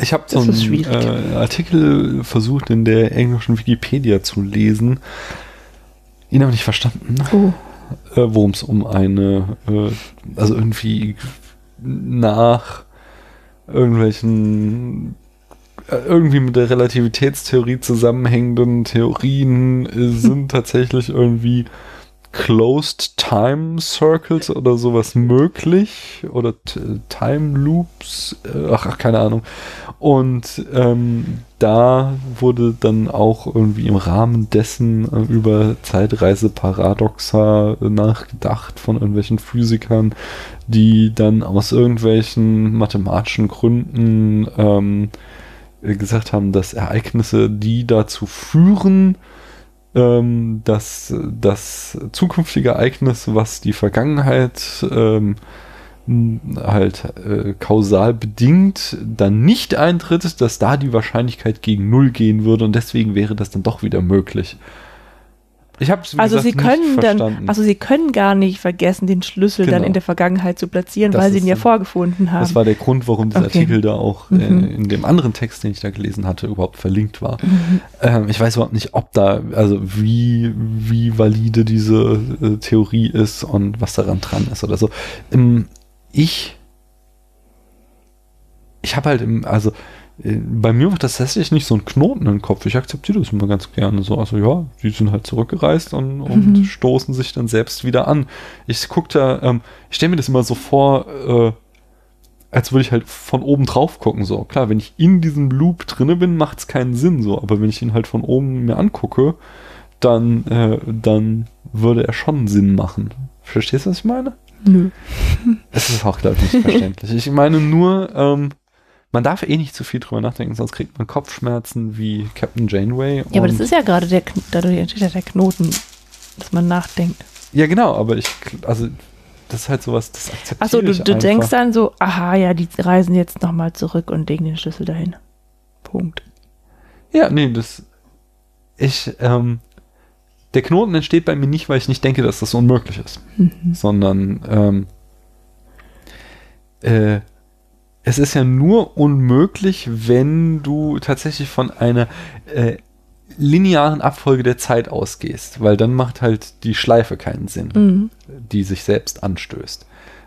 Ich habe so einen äh, Artikel versucht in der englischen Wikipedia zu lesen, ihn aber nicht verstanden, oh, äh, worum es um eine, äh, also irgendwie nach irgendwelchen äh, irgendwie mit der Relativitätstheorie zusammenhängenden Theorien äh, sind tatsächlich irgendwie Closed Time Circles oder sowas möglich oder Time Loops, äh, ach, ach keine Ahnung. Und ähm, da wurde dann auch irgendwie im Rahmen dessen äh, über Zeitreiseparadoxa nachgedacht von irgendwelchen Physikern, die dann aus irgendwelchen mathematischen Gründen ähm, äh, gesagt haben, dass Ereignisse, die dazu führen, ähm, dass das zukünftige Ereignis, was die Vergangenheit ähm, halt äh, kausal bedingt, dann nicht eintritt, dass da die Wahrscheinlichkeit gegen Null gehen würde und deswegen wäre das dann doch wieder möglich. Ich habe also sie können dann, also sie können gar nicht vergessen, den Schlüssel dann Genau. in der Vergangenheit zu platzieren, Das weil sie ihn ja vorgefunden haben. das war der Grund, warum dieser Okay. Artikel da auch äh, Mhm. in dem anderen Text, den ich da gelesen hatte, überhaupt verlinkt war. Mhm. Ähm, ich weiß überhaupt nicht, ob da, also wie, wie valide diese äh, Theorie ist und was daran dran ist oder so. Ähm, ich, ich habe halt im, also bei mir macht das tatsächlich nicht so einen Knoten im Kopf. Ich akzeptiere das immer ganz gerne. So, also ja, die sind halt zurückgereist und, und Mhm. stoßen sich dann selbst wieder an. Ich gucke da, ähm, ich stelle mir das immer so vor, äh, als würde ich halt von oben drauf gucken. So, klar, wenn ich in diesem Loop drinne bin, macht es keinen Sinn so. Aber wenn ich ihn halt von oben mir angucke, dann, äh, dann würde er schon Sinn machen. Verstehst du, was ich meine? Nö. Es ist auch, glaube ich, nicht verständlich. Ich meine nur, ähm, man darf eh nicht zu viel drüber nachdenken, sonst kriegt man Kopfschmerzen wie Captain Janeway. Ja, aber das ist ja gerade der, dadurch entsteht ja der Knoten, dass man nachdenkt. Ja, genau, aber ich, also, das ist halt sowas, das akzeptiere Achso, du, du denkst dann so, aha, ja, die reisen jetzt nochmal zurück und legen den Schlüssel dahin. Punkt. Ja, nee, das. Ich, ähm, der Knoten entsteht bei mir nicht, weil ich nicht denke, dass das unmöglich ist, Mhm. sondern ähm, äh, es ist ja nur unmöglich, wenn du tatsächlich von einer äh, linearen Abfolge der Zeit ausgehst, weil dann macht halt die Schleife keinen Sinn Mhm. die sich selbst anstößt.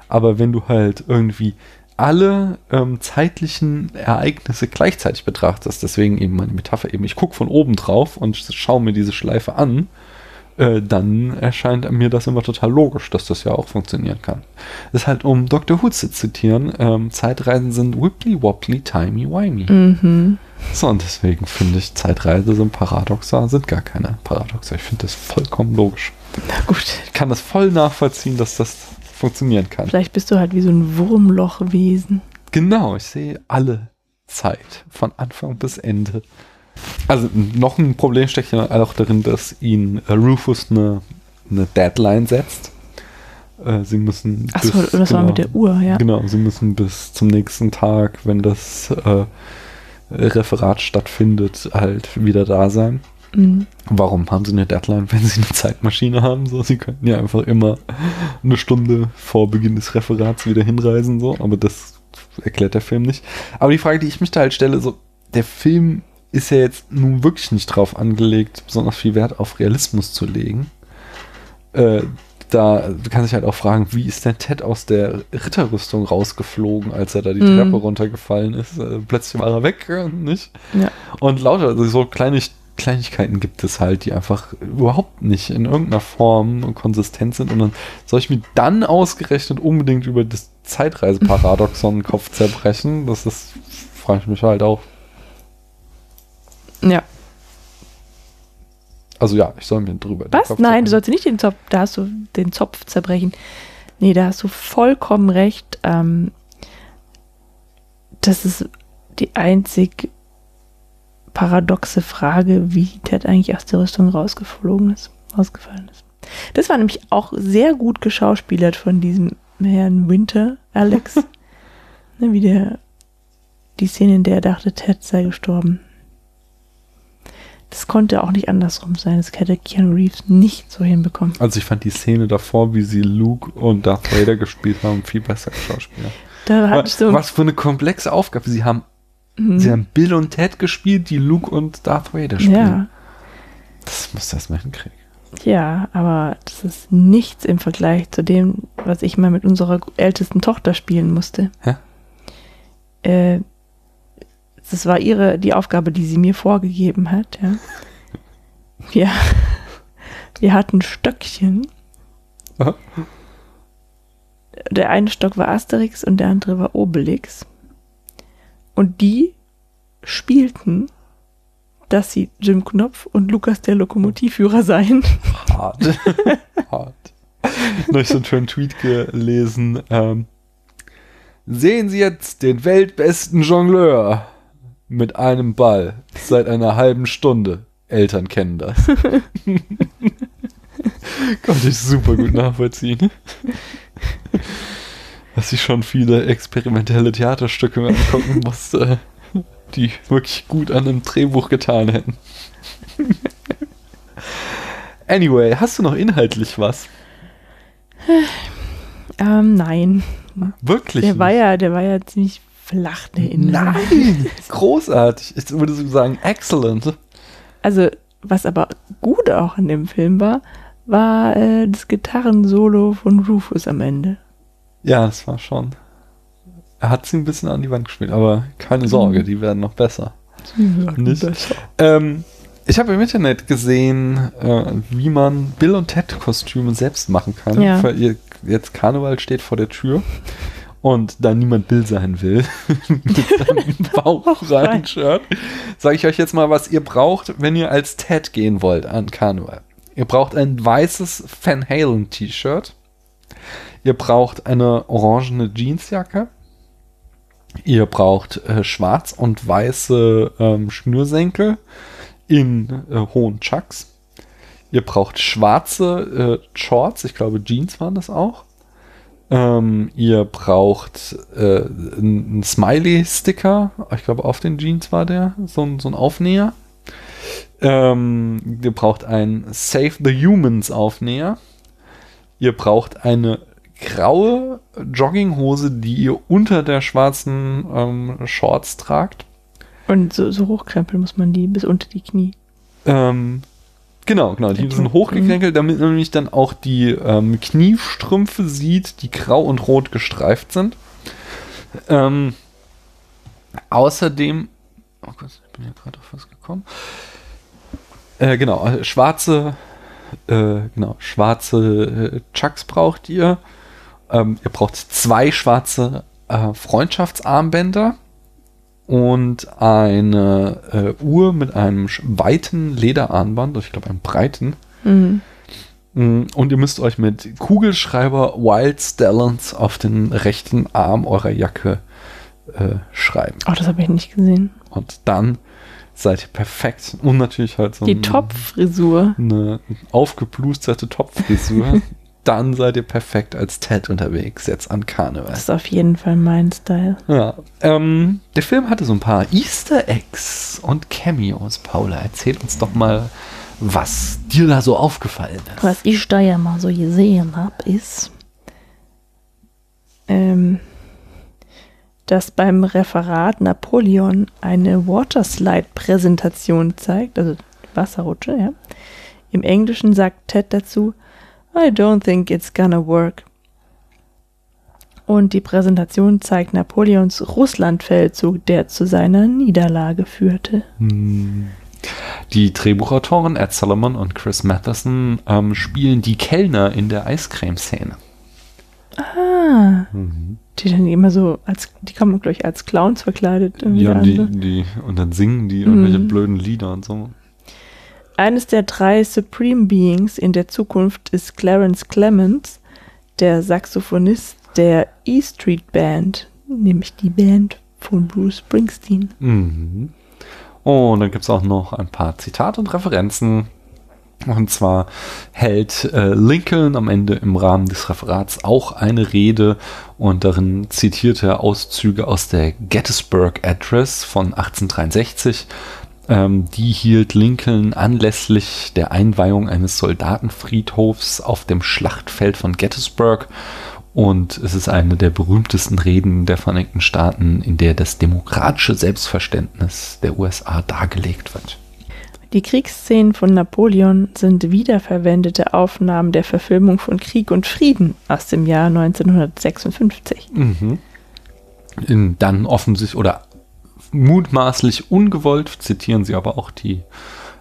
Aber wenn du halt irgendwie alle ähm, zeitlichen Ereignisse gleichzeitig betrachtest, deswegen eben meine Metapher eben, ich gucke von oben drauf und schaue mir diese Schleife an, äh, dann erscheint mir das immer total logisch, dass das ja auch funktionieren kann. Das ist halt, um Dr. Who zu zitieren, ähm, Zeitreisen sind wibbly wobbly timey wimey. Mhm. So, und deswegen finde ich, Zeitreise sind Paradoxa, sind gar keine Paradoxa. Ich finde das vollkommen logisch. Na gut. Ich kann das voll nachvollziehen, dass das funktionieren kann. Vielleicht bist du halt wie so ein Wurmlochwesen. Genau, ich sehe alle Zeit, von Anfang bis Ende. Also noch ein Problem steckt ja auch darin, dass ihn Rufus eine, eine Deadline setzt. Äh, sie müssen. Achso, bis- das war mit der Uhr, ja. Genau, sie müssen bis zum nächsten Tag, wenn das äh, Referat stattfindet, halt wieder da sein. Mhm. Warum haben sie eine Deadline, wenn sie eine Zeitmaschine haben? So, sie könnten ja einfach immer eine Stunde vor Beginn des Referats wieder hinreisen, so, aber das erklärt der Film nicht. Aber die Frage, die ich mich da halt stelle, so, der Film ist ja jetzt nun wirklich nicht drauf angelegt, besonders viel Wert auf Realismus zu legen. Äh, da kann sich halt auch fragen, wie ist denn Ted aus der Ritterrüstung rausgeflogen, als er da die Mhm. Treppe runtergefallen ist? Äh, plötzlich war er weg, äh, nicht? Ja. Und lauter, also so kleine Kleinigkeiten gibt es halt, die einfach überhaupt nicht in irgendeiner Form konsistent sind. Und dann soll ich mir dann ausgerechnet unbedingt über das Zeitreiseparadoxon Kopf zerbrechen? Das ist, frage ich mich halt auch. Ja. Also ja, ich soll mir drüber Was? Nein, du sollst nicht den Zopf, da hast du den Zopf zerbrechen. Nee, da hast du vollkommen recht. Ähm, das ist die einzig paradoxe Frage, wie Ted eigentlich aus der Rüstung rausgeflogen ist, rausgefallen ist. Das war nämlich auch sehr gut geschauspielert von diesem Herrn Winter, Alex. ne, wie der, die Szene, in der er dachte, Ted sei gestorben. Das konnte auch nicht andersrum sein. Das hätte Keanu Reeves nicht so hinbekommen. Also ich fand die Szene davor, wie sie Luke und Darth Vader gespielt haben, viel besser geschauspielert. Da hatte ich so. Was für eine komplexe Aufgabe. Sie haben, Mhm. sie haben Bill und Ted gespielt, die Luke und Darth Vader spielen. ja, Das muss das mal hinkriegen. ja, aber das ist nichts im Vergleich zu dem, was ich mal mit unserer ältesten Tochter spielen musste. Hä? Äh, das war ihre, die Aufgabe, die sie mir vorgegeben hat, ja. Wir, wir hatten Stöckchen. Aha. Der eine Stock war Asterix und der andere war Obelix. Und die spielten, dass sie Jim Knopf und Lukas der Lokomotivführer seien. Hart. Hart. Noch so einen schönen Tweet gelesen. Ähm, sehen Sie jetzt den weltbesten Jongleur mit einem Ball seit einer halben Stunde. Eltern kennen das. Konnte ich super gut nachvollziehen. Dass ich schon viele experimentelle Theaterstücke mir angucken musste, die wirklich gut an einem Drehbuch getan hätten. Anyway, hast du noch inhaltlich was? Ähm, nein. Wirklich? Der war nicht? ja, der war ja ziemlich flach, der Inhalt. Nein! Großartig. Ich würde so sagen, excellent. Also, was aber gut auch in dem Film war, war äh, das Gitarrensolo von Rufus am Ende. Ja, das war schon. Er hat sie ein bisschen an die Wand gespielt, aber keine Sorge, die werden noch besser. Nicht? Ähm, ich habe im Internet gesehen, äh, wie man Bill und Ted Kostüme selbst machen kann. Ja. Ihr, jetzt Karneval steht vor der Tür und da niemand Bill sein will, mit seinem bauchfreien Shirt, sage ich euch jetzt mal, was ihr braucht, wenn ihr als Ted gehen wollt an Karneval. Ihr braucht ein weißes Van Halen T-Shirt. Ihr braucht eine orangene Jeansjacke. Ihr braucht äh, schwarz und weiße ähm, Schnürsenkel in äh, hohen Chucks. Ihr braucht schwarze äh, Shorts, ich glaube Jeans waren das auch. Ähm, ihr braucht äh, einen Smiley-Sticker, ich glaube auf den Jeans war der, so ein, so ein Aufnäher. Ähm, ihr braucht einen Save the Humans Aufnäher. Ihr braucht eine graue Jogginghose, die ihr unter der schwarzen ähm, Shorts tragt. Und so, so hochkrempeln muss man die bis unter die Knie. Ähm, genau, genau. Die sind hochgekränkelt, damit man nämlich dann auch die ähm, Kniestrümpfe sieht, die grau und rot gestreift sind. Ähm, außerdem, oh Gott, ich bin ja gerade auf was gekommen. Äh, genau, äh, schwarze, äh, genau, schwarze äh, Chucks braucht ihr. Ähm, ihr braucht zwei schwarze äh, Freundschaftsarmbänder und eine äh, Uhr mit einem weiten Lederarmband, ich glaube einem breiten. Mhm. Mm, Und ihr müsst euch mit Kugelschreiber Wild Stallions auf den rechten Arm eurer Jacke äh, schreiben. Oh, das habe ich nicht gesehen. Und dann seid ihr perfekt. Und natürlich halt so Die Topfrisur. eine aufgeplusterte Topfrisur. dann seid ihr perfekt als Ted unterwegs, jetzt an Karneval. Das ist auf jeden Fall mein Style. Ja, ähm, der Film hatte so ein paar Easter Eggs und Cameos. Paula, erzähl uns doch mal, was dir da so aufgefallen ist. Was ich da ja mal so gesehen habe, ist, ähm, dass beim Referat Napoleon eine Waterslide-Präsentation zeigt, also Wasserrutsche, ja. Im Englischen sagt Ted dazu, I don't think it's gonna work. Und die Präsentation zeigt Napoleons Russlandfeldzug, der zu seiner Niederlage führte. Die Drehbuchautoren Ed Solomon und Chris Matheson ähm, spielen die Kellner in der Eiscreme-Szene. Ah, die dann immer so als, die kommen glaube ich als Clowns verkleidet. Ja, die, so. die, und dann singen die irgendwelche Mhm. blöden Lieder und so. Eines der drei Supreme Beings in der Zukunft ist Clarence Clemens, der Saxophonist der E Street Band, nämlich die Band von Bruce Springsteen. Mhm. Und dann gibt es auch noch ein paar Zitate und Referenzen. Und zwar hält äh, Lincoln am Ende im Rahmen des Referats auch eine Rede und darin zitiert er Auszüge aus der Gettysburg Address von 1863. Ähm, die hielt Lincoln anlässlich der Einweihung eines Soldatenfriedhofs auf dem Schlachtfeld von Gettysburg. Und es ist eine der berühmtesten Reden der Vereinigten Staaten, in der das demokratische Selbstverständnis der USA dargelegt wird. Die Kriegsszenen von Napoleon sind wiederverwendete Aufnahmen der Verfilmung von Krieg und Frieden aus dem Jahr 1956. In, dann offensichtlich oder mutmaßlich ungewollt zitieren sie aber auch die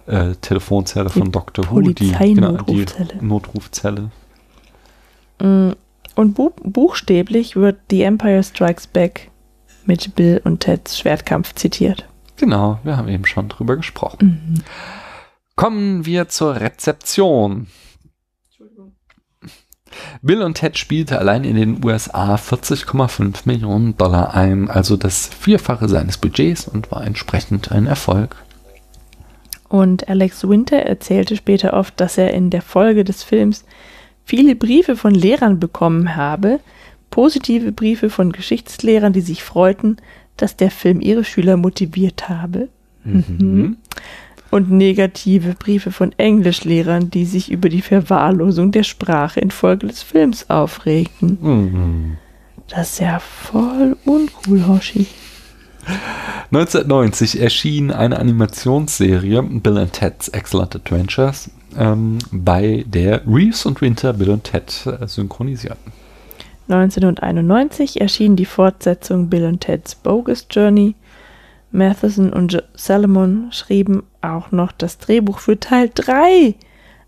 äh, Telefonzelle von Dr. Who, die, genau, die. Notrufzelle. Und bu buchstäblich wird The Empire Strikes Back mit Bill und Teds Schwertkampf zitiert. Genau, wir haben eben schon drüber gesprochen. Kommen wir zur Rezeption. Bill und Ted spielte allein in den USA 40,5 Millionen Dollar ein, also das Vierfache seines Budgets und war entsprechend ein Erfolg. Und Alex Winter erzählte später oft, dass er in der Folge des Films viele Briefe von Lehrern bekommen habe, positive Briefe von Geschichtslehrern, die sich freuten, dass der Film ihre Schüler motiviert habe. Mhm. Und negative Briefe von Englischlehrern, die sich über die Verwahrlosung der Sprache infolge des Films aufregten. Mhm. Das ist ja voll uncool, Hoshi. 1990 erschien eine Animationsserie Bill and Ted's Excellent Adventures, ähm, bei der Reeves und Winter Bill und Ted äh, synchronisierten. 1991 erschien die Fortsetzung Bill und Ted's Bogus Journey. Matheson und Salomon schrieben auch noch das Drehbuch für Teil 3,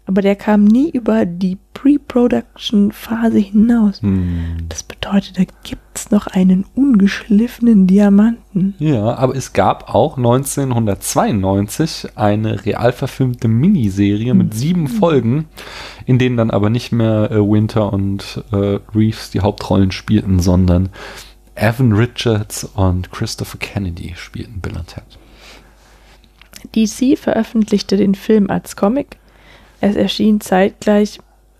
aber der kam nie über die Pre-Production-Phase hinaus. Das bedeutet, da gibt's noch einen ungeschliffenen Diamanten. Ja, aber es gab auch 1992 eine real verfilmte Miniserie mit sieben Folgen, in denen dann aber nicht mehr äh, Winter und äh, Reeves die Hauptrollen spielten, sondern Evan Richards und Christopher Kennedy spielten Bill und Ted. DC veröffentlichte den Film als Comic. Es erschien zeitgleich,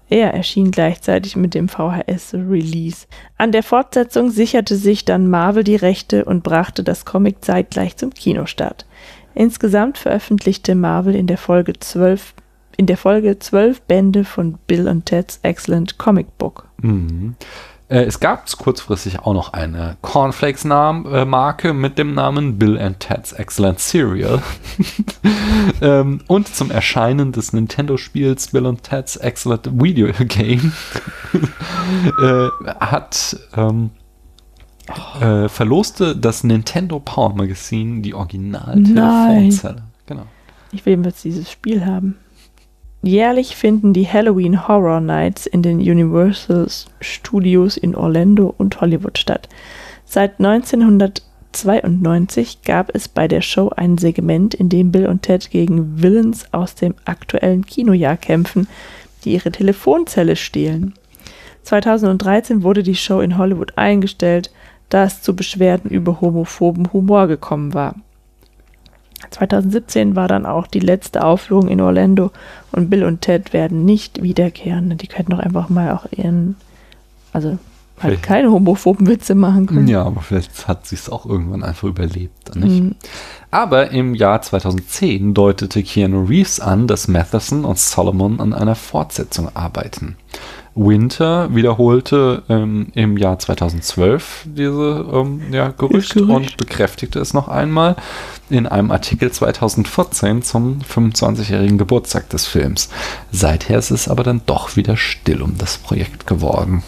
er erschien gleichzeitig mit dem VHS-Release. An der Fortsetzung sicherte sich dann Marvel die Rechte und brachte das Comic zeitgleich zum Kinostart. Insgesamt veröffentlichte Marvel in der Folge 12, in der Folge 12 Bände von Bill und Ted's Excellent Comic Book. Mhm. Äh, es gab kurzfristig auch noch eine Cornflakes-Marke mit dem Namen Bill and Ted's Excellent Cereal. ähm, und zum Erscheinen des Nintendo-Spiels Bill and Ted's Excellent Video Game äh, hat ähm, äh, verloste das Nintendo Power Magazine die Nein. Original-Telefonzelle. Genau. Ich will jetzt dieses Spiel haben. Jährlich finden die Halloween Horror Nights in den Universal Studios in Orlando und Hollywood statt. Seit 1992 gab es bei der Show ein Segment, in dem Bill und Ted gegen Villains aus dem aktuellen Kinojahr kämpfen, die ihre Telefonzelle stehlen. 2013 wurde die Show in Hollywood eingestellt, da es zu Beschwerden über homophoben Humor gekommen war. 2017 war dann auch die letzte Aufführung in Orlando und Bill und Ted werden nicht wiederkehren. Die könnten doch einfach mal auch ihren, also halt Vielleicht- keine homophoben Witze machen können. Ja, aber vielleicht hat sie es auch irgendwann einfach überlebt, nicht? Mhm. Aber im Jahr 2010 deutete Keanu Reeves an, dass Matheson und Solomon an einer Fortsetzung arbeiten. Winter wiederholte ähm, im Jahr 2012 diese ähm, ja, Gerücht, Gerücht. und bekräftigte es noch einmal in einem Artikel 2014 zum 25-jährigen Geburtstag des Films. Seither ist es aber dann doch wieder still um das Projekt geworden.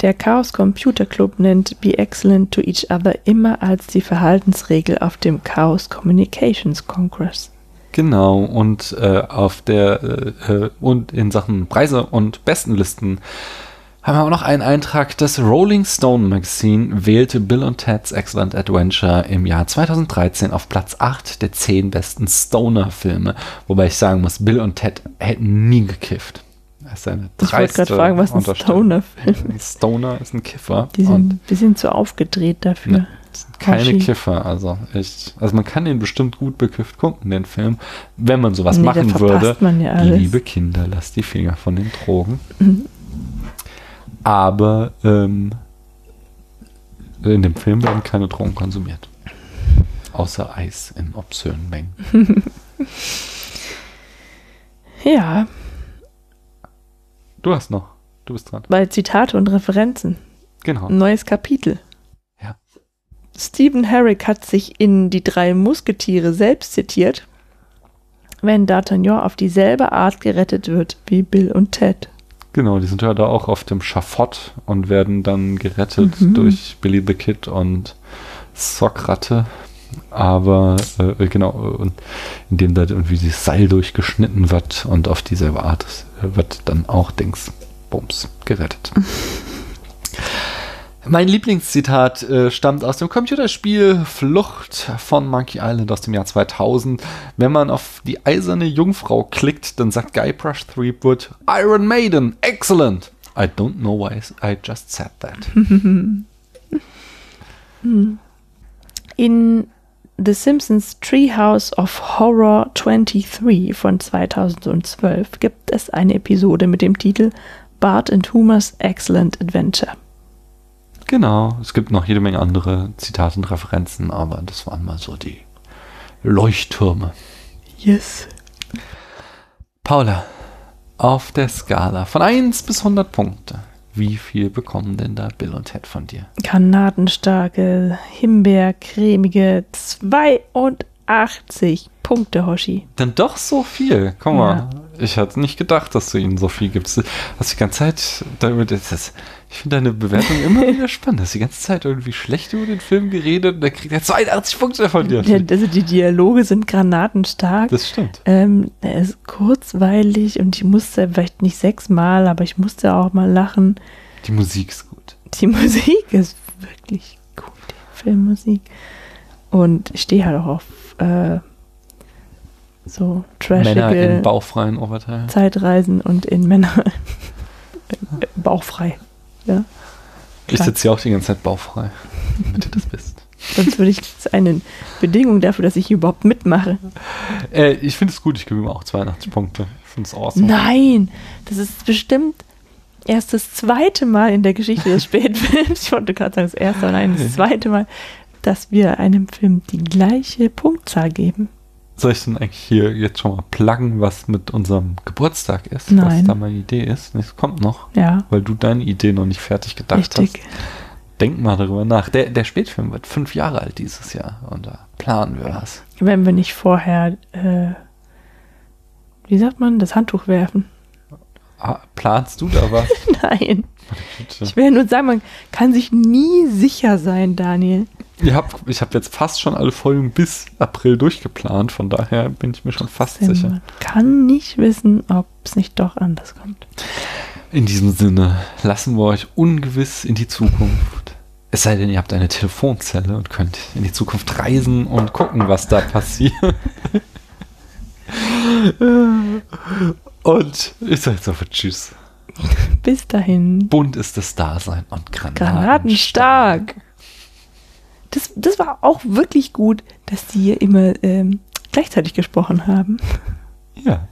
Der Chaos Computer Club nennt Be Excellent to Each Other immer als die Verhaltensregel auf dem Chaos Communications Congress. Genau, und äh, auf der äh, äh, und in Sachen Preise und Bestenlisten haben wir auch noch einen Eintrag. Das Rolling Stone Magazine wählte Bill und Ted's Excellent Adventure im Jahr 2013 auf Platz 8 der 10 besten Stoner-Filme. Wobei ich sagen muss, Bill und Ted hätten nie gekifft. Das ist eine Ich wollte gerade fragen, was ein. Stoner-Film Ein Stoner ist ein Kiffer. Die sind ein bisschen zu aufgedreht dafür. Ne, keine Hoshi. Kiffer, also echt. Also man kann den bestimmt gut bekifft gucken, den Film, wenn man sowas Nee, machen würde. man ja. Liebe Kinder, lasst die Finger von den Drogen. Mhm. Aber ähm, in dem Film werden keine Drogen konsumiert. Außer Eis in obszönen Mengen. Ja, Du hast noch. Du bist dran. bei Zitate und Referenzen. Genau. Ein neues Kapitel. Stephen Herrick hat sich in Die drei Musketiere selbst zitiert, wenn D'Artagnan auf dieselbe Art gerettet wird wie Bill und Ted. Genau, die sind ja da auch auf dem Schafott und werden dann gerettet Mhm. durch Billy the Kid und Sokrate. Aber äh, genau, und indem da irgendwie dieses Seil durchgeschnitten wird und auf dieselbe Art wird dann auch Dings, Bums, gerettet. Mein Lieblingszitat äh, stammt aus dem Computerspiel Flucht von Monkey Island aus dem Jahr 2000. Wenn man auf die eiserne Jungfrau klickt, dann sagt Guybrush Threepwood, Iron Maiden, excellent. I don't know why I just said that. In The Simpsons Treehouse of Horror 23 von 2012 gibt es eine Episode mit dem Titel Bart and Homer's Excellent Adventure. Genau, es gibt noch jede Menge andere Zitate und Referenzen, aber das waren mal so die Leuchttürme. Yes. Paula, auf der Skala von 1 bis 100 Punkte, wie viel bekommen denn da Bill und Ted von dir? Kanadenstarke, Himbeercremige 82 Punkte, Hoshi. Dann doch so viel. Guck mal, ich hatte nicht gedacht, dass du ihnen so viel gibst. Du hast die ganze Zeit darüber, das, ich finde deine Bewertung immer wieder spannend. Du hast die ganze Zeit irgendwie schlecht über den Film geredet und der kriegt er 82 Punkte von dir. Ja, also die Dialoge sind granatenstark. Das stimmt. Ähm, er ist kurzweilig und ich musste vielleicht nicht sechsmal, aber ich musste auch mal lachen. Die Musik ist gut. Die Musik ist wirklich gut, die Filmmusik. Und ich stehe halt auch auf äh, so Männer in trashige bauchfreien Oberteilen. Zeitreisen und in Männer bauchfrei. Ja, Ich sitze hier auch die ganze Zeit bauchfrei, damit du das bist. sonst würde ich das eine Bedingung dafür, dass ich hier überhaupt mitmache. Äh, ich finde es gut, ich gebe ihm auch 82 Punkte. Ich finde es awesome. Nein, das ist bestimmt erst das zweite Mal in der Geschichte des Spätfilms, ich wollte gerade sagen das erste, aber nein, das zweite Mal, dass wir einem Film die gleiche Punktzahl geben. Soll ich denn eigentlich hier jetzt schon mal pluggen, was mit unserem Geburtstag ist? Was Nein. da meine Idee ist? Das kommt noch, Ja, weil du deine Idee noch nicht fertig gedacht richtig. hast. Denk mal darüber nach. Der, der Spätfilm wird fünf Jahre alt dieses Jahr und da planen wir was. Wenn wir nicht vorher, äh, wie sagt man, das Handtuch werfen. Ah, Planst du da was? Nein. Ich will ja nur sagen, man kann sich nie sicher sein, Daniel. Ich habe ich hab jetzt fast schon alle Folgen bis April durchgeplant, von daher bin ich mir schon fast sicher. Man kann nicht wissen, ob es nicht doch anders kommt. In diesem Sinne lassen wir euch ungewiss in die Zukunft. Es sei denn, ihr habt eine Telefonzelle und könnt in die Zukunft reisen und gucken, was da passiert. und ich sage jetzt einfach Tschüss. Bis dahin. Bunt ist das Dasein und Granaten. Granatenstark. Das, das war auch wirklich gut, dass die hier immer ähm, gleichzeitig gesprochen haben. Ja.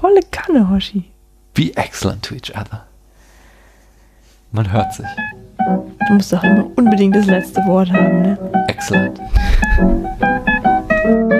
Volle Kanne, Hoshi. Be excellent to each other. Man hört sich. Du musst doch immer unbedingt das letzte Wort haben, ne? Excellent.